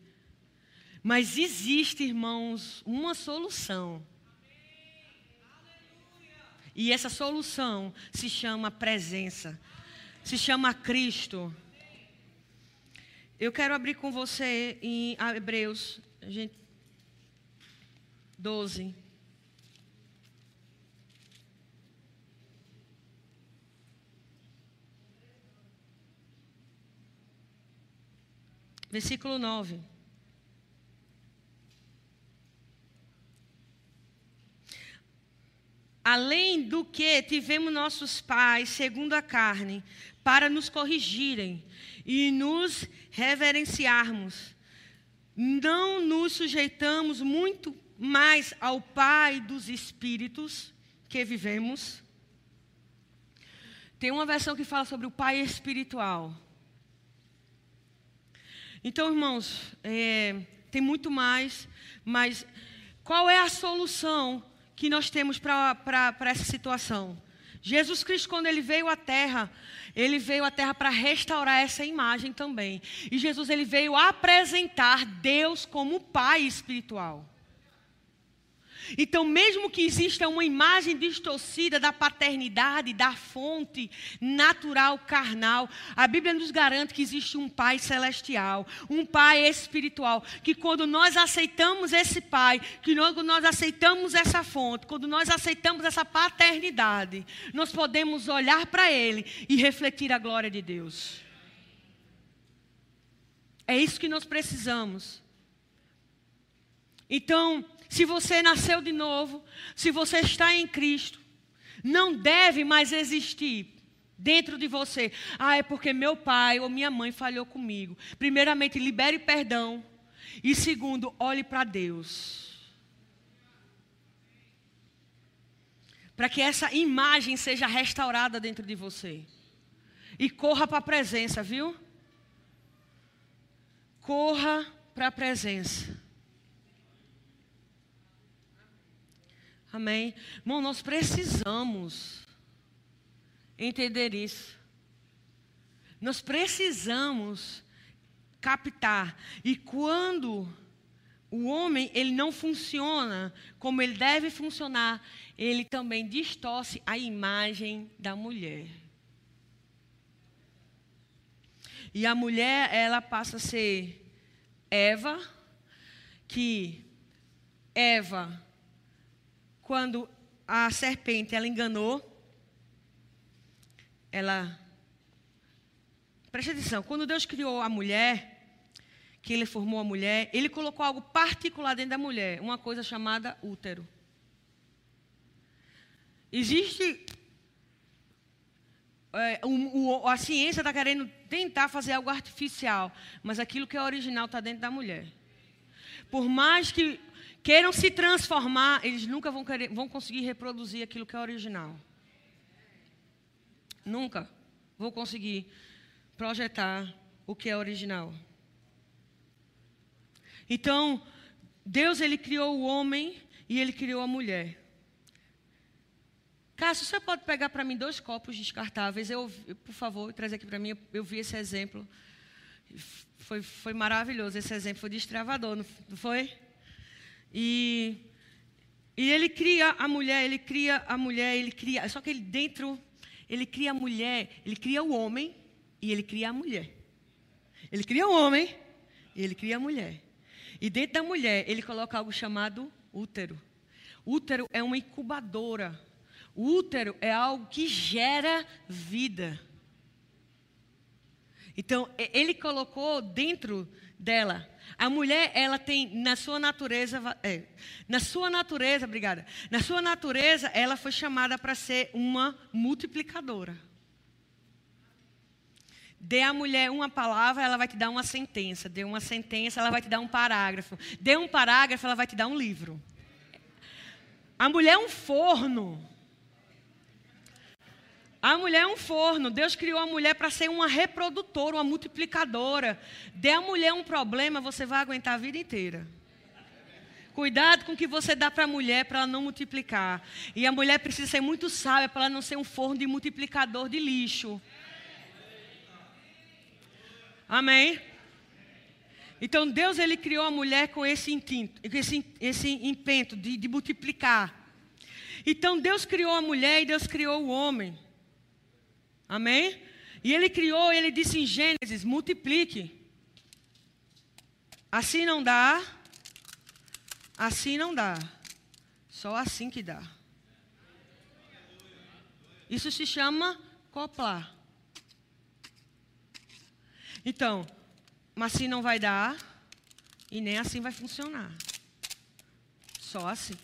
Mas existe, irmãos, uma solução e essa solução se chama presença, se chama Cristo. Eu quero abrir com você em Hebreus gente, 12. Versículo 9. Além do que tivemos nossos pais, segundo a carne, para nos corrigirem e nos reverenciarmos, não nos sujeitamos muito mais ao Pai dos Espíritos que vivemos. Tem uma versão que fala sobre o Pai espiritual. Então, irmãos, é, tem muito mais, mas qual é a solução que nós temos para essa situação. Jesus Cristo, quando ele veio à terra, ele veio à terra para restaurar essa imagem também. E Jesus ele veio apresentar Deus como Pai espiritual. Então, mesmo que exista uma imagem distorcida da paternidade, da fonte natural carnal, a Bíblia nos garante que existe um Pai celestial, um Pai espiritual, que quando nós aceitamos esse Pai, que quando nós aceitamos essa fonte, quando nós aceitamos essa paternidade, nós podemos olhar para Ele e refletir a glória de Deus. É isso que nós precisamos. Então, se você nasceu de novo, se você está em Cristo, não deve mais existir dentro de você. Ah, é porque meu pai ou minha mãe falhou comigo. Primeiramente, libere perdão. E segundo, olhe para Deus. Para que essa imagem seja restaurada dentro de você. E corra para a presença, viu? Corra para a presença. Amém? Irmão, nós precisamos entender isso. Nós precisamos captar. E quando o homem ele não funciona como ele deve funcionar, ele também distorce a imagem da mulher. E a mulher, ela passa a ser Eva, que Eva, quando a serpente ela enganou, ela. Preste atenção, quando Deus criou a mulher, que ele formou a mulher, ele colocou algo particular dentro da mulher, uma coisa chamada útero. Existe. É, a ciência está querendo tentar fazer algo artificial, mas aquilo que é original está dentro da mulher. Por mais que queiram se transformar, eles nunca vão, querer, vão conseguir reproduzir aquilo que é original. Nunca vou conseguir projetar o que é original. Então, Deus ele criou o homem e ele criou a mulher. Cássio, você pode pegar para mim dois copos descartáveis? Eu, por favor, trazer aqui para mim. Eu vi esse exemplo. Foi, foi maravilhoso esse exemplo, foi destravador, não foi? E, e ele cria a mulher, ele cria a mulher, ele cria. Só que ele dentro ele cria a mulher, ele cria o homem e ele cria a mulher. Ele cria o homem e ele cria a mulher. E dentro da mulher, ele coloca algo chamado útero. Útero é uma incubadora. O útero é algo que gera vida. Então, ele colocou dentro dela a mulher, ela tem na sua natureza, é, na sua natureza, obrigada. Na sua natureza, ela foi chamada para ser uma multiplicadora. Dê à mulher uma palavra, ela vai te dar uma sentença. Dê uma sentença, ela vai te dar um parágrafo. Dê um parágrafo, ela vai te dar um livro. A mulher é um forno. A mulher é um forno. Deus criou a mulher para ser uma reprodutora, uma multiplicadora. Dê à mulher um problema, você vai aguentar a vida inteira. Cuidado com o que você dá para a mulher para ela não multiplicar. E a mulher precisa ser muito sábia para ela não ser um forno de multiplicador de lixo. Amém? Então Deus ele criou a mulher com esse intinto, esse, esse intento de, de multiplicar. Então Deus criou a mulher e Deus criou o homem. Amém? E ele criou, ele disse em Gênesis: multiplique. Assim não dá, assim não dá. Só assim que dá. Isso se chama coplar. Então, mas assim não vai dar e nem assim vai funcionar. Só assim.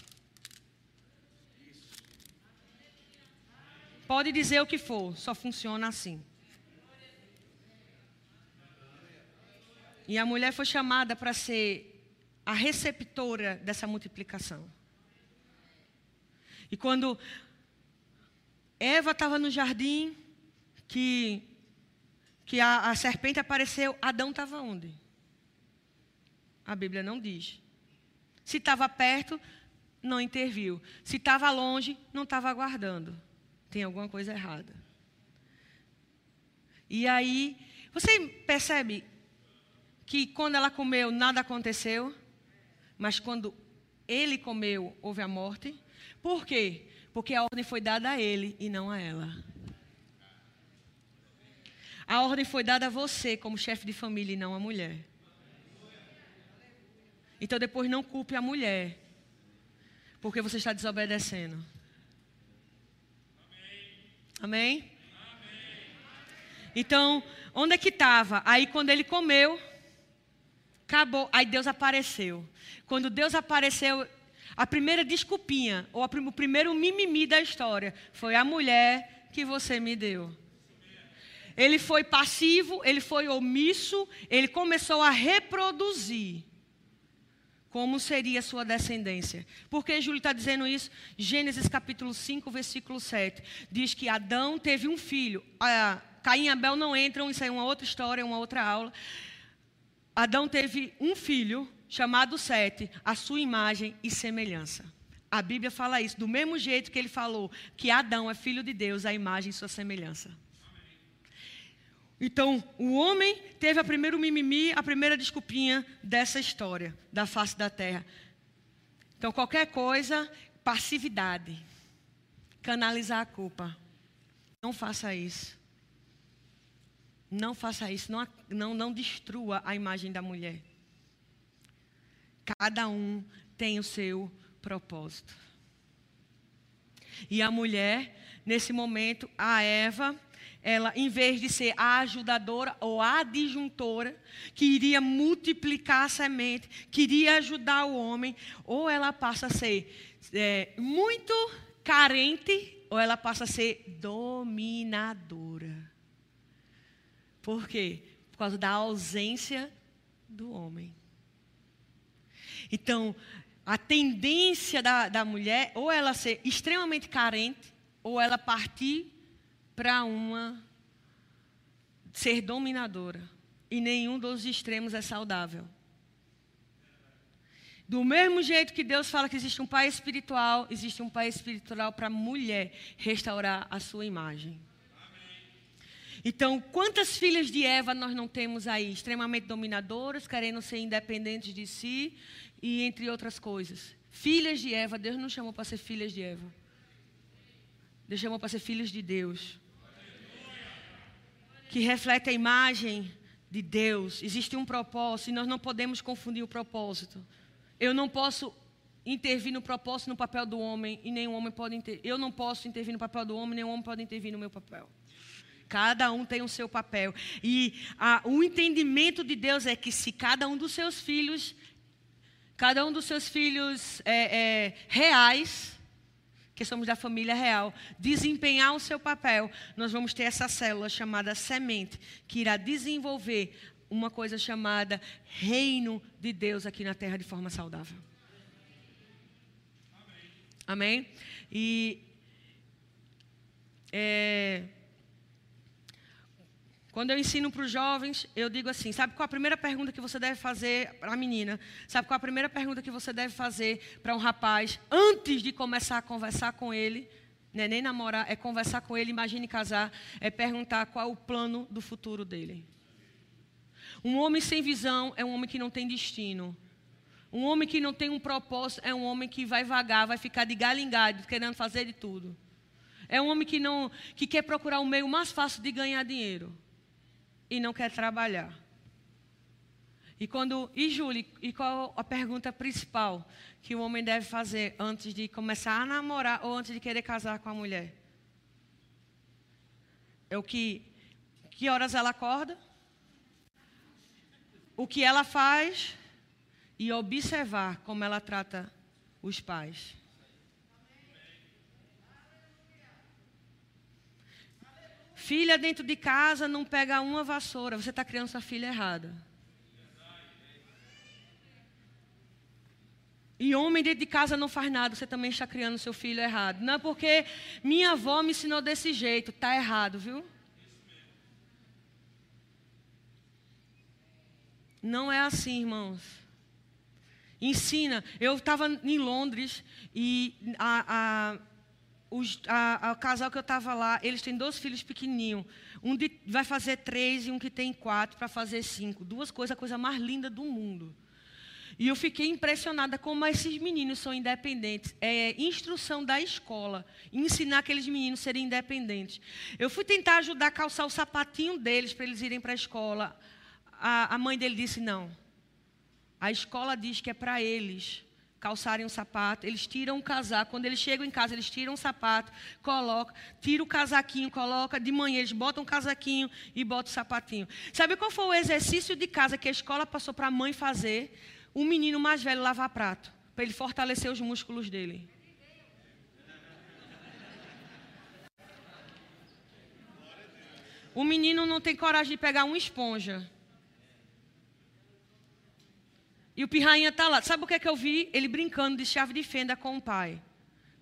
Pode dizer o que for, só funciona assim. E a mulher foi chamada para ser a receptora dessa multiplicação. E quando Eva estava no jardim, que, que a, a serpente apareceu, Adão estava onde? A Bíblia não diz. Se estava perto, não interviu. Se estava longe, não estava aguardando tem alguma coisa errada. E aí, você percebe que quando ela comeu, nada aconteceu, mas quando ele comeu, houve a morte. Por quê? Porque a ordem foi dada a ele e não a ela. A ordem foi dada a você como chefe de família e não a mulher. Então depois não culpe a mulher, porque você está desobedecendo. Amém? Então, onde é que estava? Aí, quando ele comeu, Acabou. Aí Deus apareceu. Quando Deus apareceu, a primeira desculpinha, ou o primeiro mimimi da história, foi a mulher que você me deu. Ele foi passivo, ele foi omisso, ele começou a reproduzir como seria sua descendência. Por que Júlio está dizendo isso? Gênesis capítulo 5, versículo 7. Diz que Adão teve um filho. Ah, Caim e Abel não entram, isso é uma outra história, uma outra aula. Adão teve um filho chamado Sete, a sua imagem e semelhança. A Bíblia fala isso, do mesmo jeito que ele falou que Adão é filho de Deus, a imagem e sua semelhança. Então, o homem teve a primeiro mimimi, a primeira desculpinha dessa história da face da terra. Então, qualquer coisa, passividade, canalizar a culpa. Não faça isso. Não faça isso, não, não, não destrua a imagem da mulher. Cada um tem o seu propósito. E a mulher, nesse momento, a Eva, ela, em vez de ser a ajudadora ou a adjuntora, que iria multiplicar a semente, queria ajudar o homem, ou ela passa a ser é, muito carente, ou ela passa a ser dominadora. Por quê? Por causa da ausência do homem. Então, a tendência da, da mulher, ou ela ser extremamente carente, ou ela partir para uma ser dominadora. E nenhum dos extremos é saudável. Do mesmo jeito que Deus fala que existe um pai espiritual, existe um pai espiritual para a mulher restaurar a sua imagem. Então, quantas filhas de Eva nós não temos aí? Extremamente dominadoras, querendo ser independentes de si e entre outras coisas. Filhas de Eva, Deus não chamou para ser filhas de Eva. Deus chamou para ser filhos de Deus que reflete a imagem de Deus. Existe um propósito e nós não podemos confundir o propósito. Eu não posso intervir no propósito no papel do homem e nenhum homem pode inter... eu não posso intervir no papel do homem, nenhum homem pode intervir no meu papel. Cada um tem o seu papel. E a, o entendimento de Deus é que se cada um dos seus filhos, cada um dos seus filhos é, é, reais, que somos da família real, desempenhar o seu papel, nós vamos ter essa célula chamada semente, que irá desenvolver uma coisa chamada reino de Deus aqui na terra de forma saudável. Amém? E é, quando eu ensino para os jovens, eu digo assim: sabe qual a primeira pergunta que você deve fazer para a menina? Sabe qual a primeira pergunta que você deve fazer para um rapaz antes de começar a conversar com ele? É nem namorar, é conversar com ele, imagine casar, é perguntar qual é o plano do futuro dele. Um homem sem visão é um homem que não tem destino. Um homem que não tem um propósito é um homem que vai vagar, vai ficar de galho, querendo fazer de tudo. É um homem que não que quer procurar o meio mais fácil de ganhar dinheiro e não quer trabalhar. E quando e Júlia, e qual a pergunta principal que o homem deve fazer antes de começar a namorar ou antes de querer casar com a mulher? É o que que horas ela acorda? O que ela faz e observar como ela trata os pais. Filha dentro de casa não pega uma vassoura, você está criando sua filha errada. E homem dentro de casa não faz nada, você também está criando seu filho errado. Não é porque minha avó me ensinou desse jeito, está errado, viu? Não é assim, irmãos. Ensina. Eu estava em Londres e a, a o casal que eu estava lá, eles têm dois filhos pequenininhos. Um de, vai fazer três e um que tem quatro para fazer cinco. Duas coisas, a coisa mais linda do mundo. E eu fiquei impressionada como esses meninos são independentes. É instrução da escola, ensinar aqueles meninos a serem independentes. Eu fui tentar ajudar a calçar o sapatinho deles para eles irem para a escola. A mãe dele disse: não. A escola diz que é para eles calçarem um sapato, eles tiram o casaco. Quando eles chegam em casa, eles tiram o sapato, colocam, tiram o casaquinho, colocam. De manhã eles botam o casaquinho e botam o sapatinho. Sabe qual foi o exercício de casa que a escola passou para a mãe fazer? Um menino mais velho lavar prato, para ele fortalecer os músculos dele. O menino não tem coragem de pegar uma esponja e o pirrainha está lá. Sabe o que, é que eu vi? Ele brincando de chave de fenda com o pai.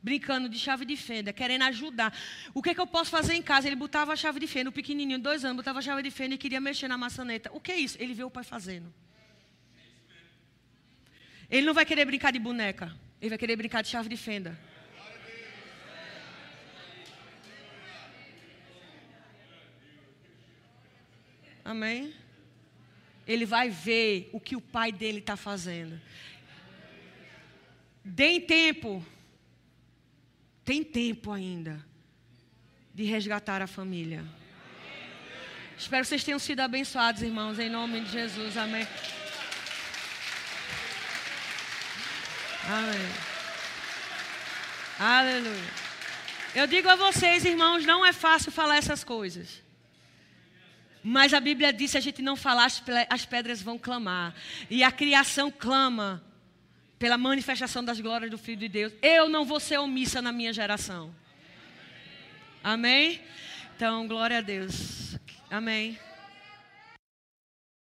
Brincando de chave de fenda, querendo ajudar. O que, é que eu posso fazer em casa? Ele botava a chave de fenda, o pequenininho, dois anos, botava a chave de fenda e queria mexer na maçaneta. O que é isso? Ele vê o pai fazendo. Ele não vai querer brincar de boneca. Ele vai querer brincar de chave de fenda. Amém? Ele vai ver o que o pai dele está fazendo. Deem tempo. Tem tempo ainda de resgatar a família. Espero que vocês tenham sido abençoados, irmãos, em nome de Jesus. Amém. Amém. Aleluia. Eu digo a vocês, irmãos, não é fácil falar essas coisas. Mas a Bíblia diz: se a gente não falar, as pedras vão clamar. E a criação clama pela manifestação das glórias do Filho de Deus. Eu não vou ser omissa na minha geração. Amém? Então, glória a Deus. Amém.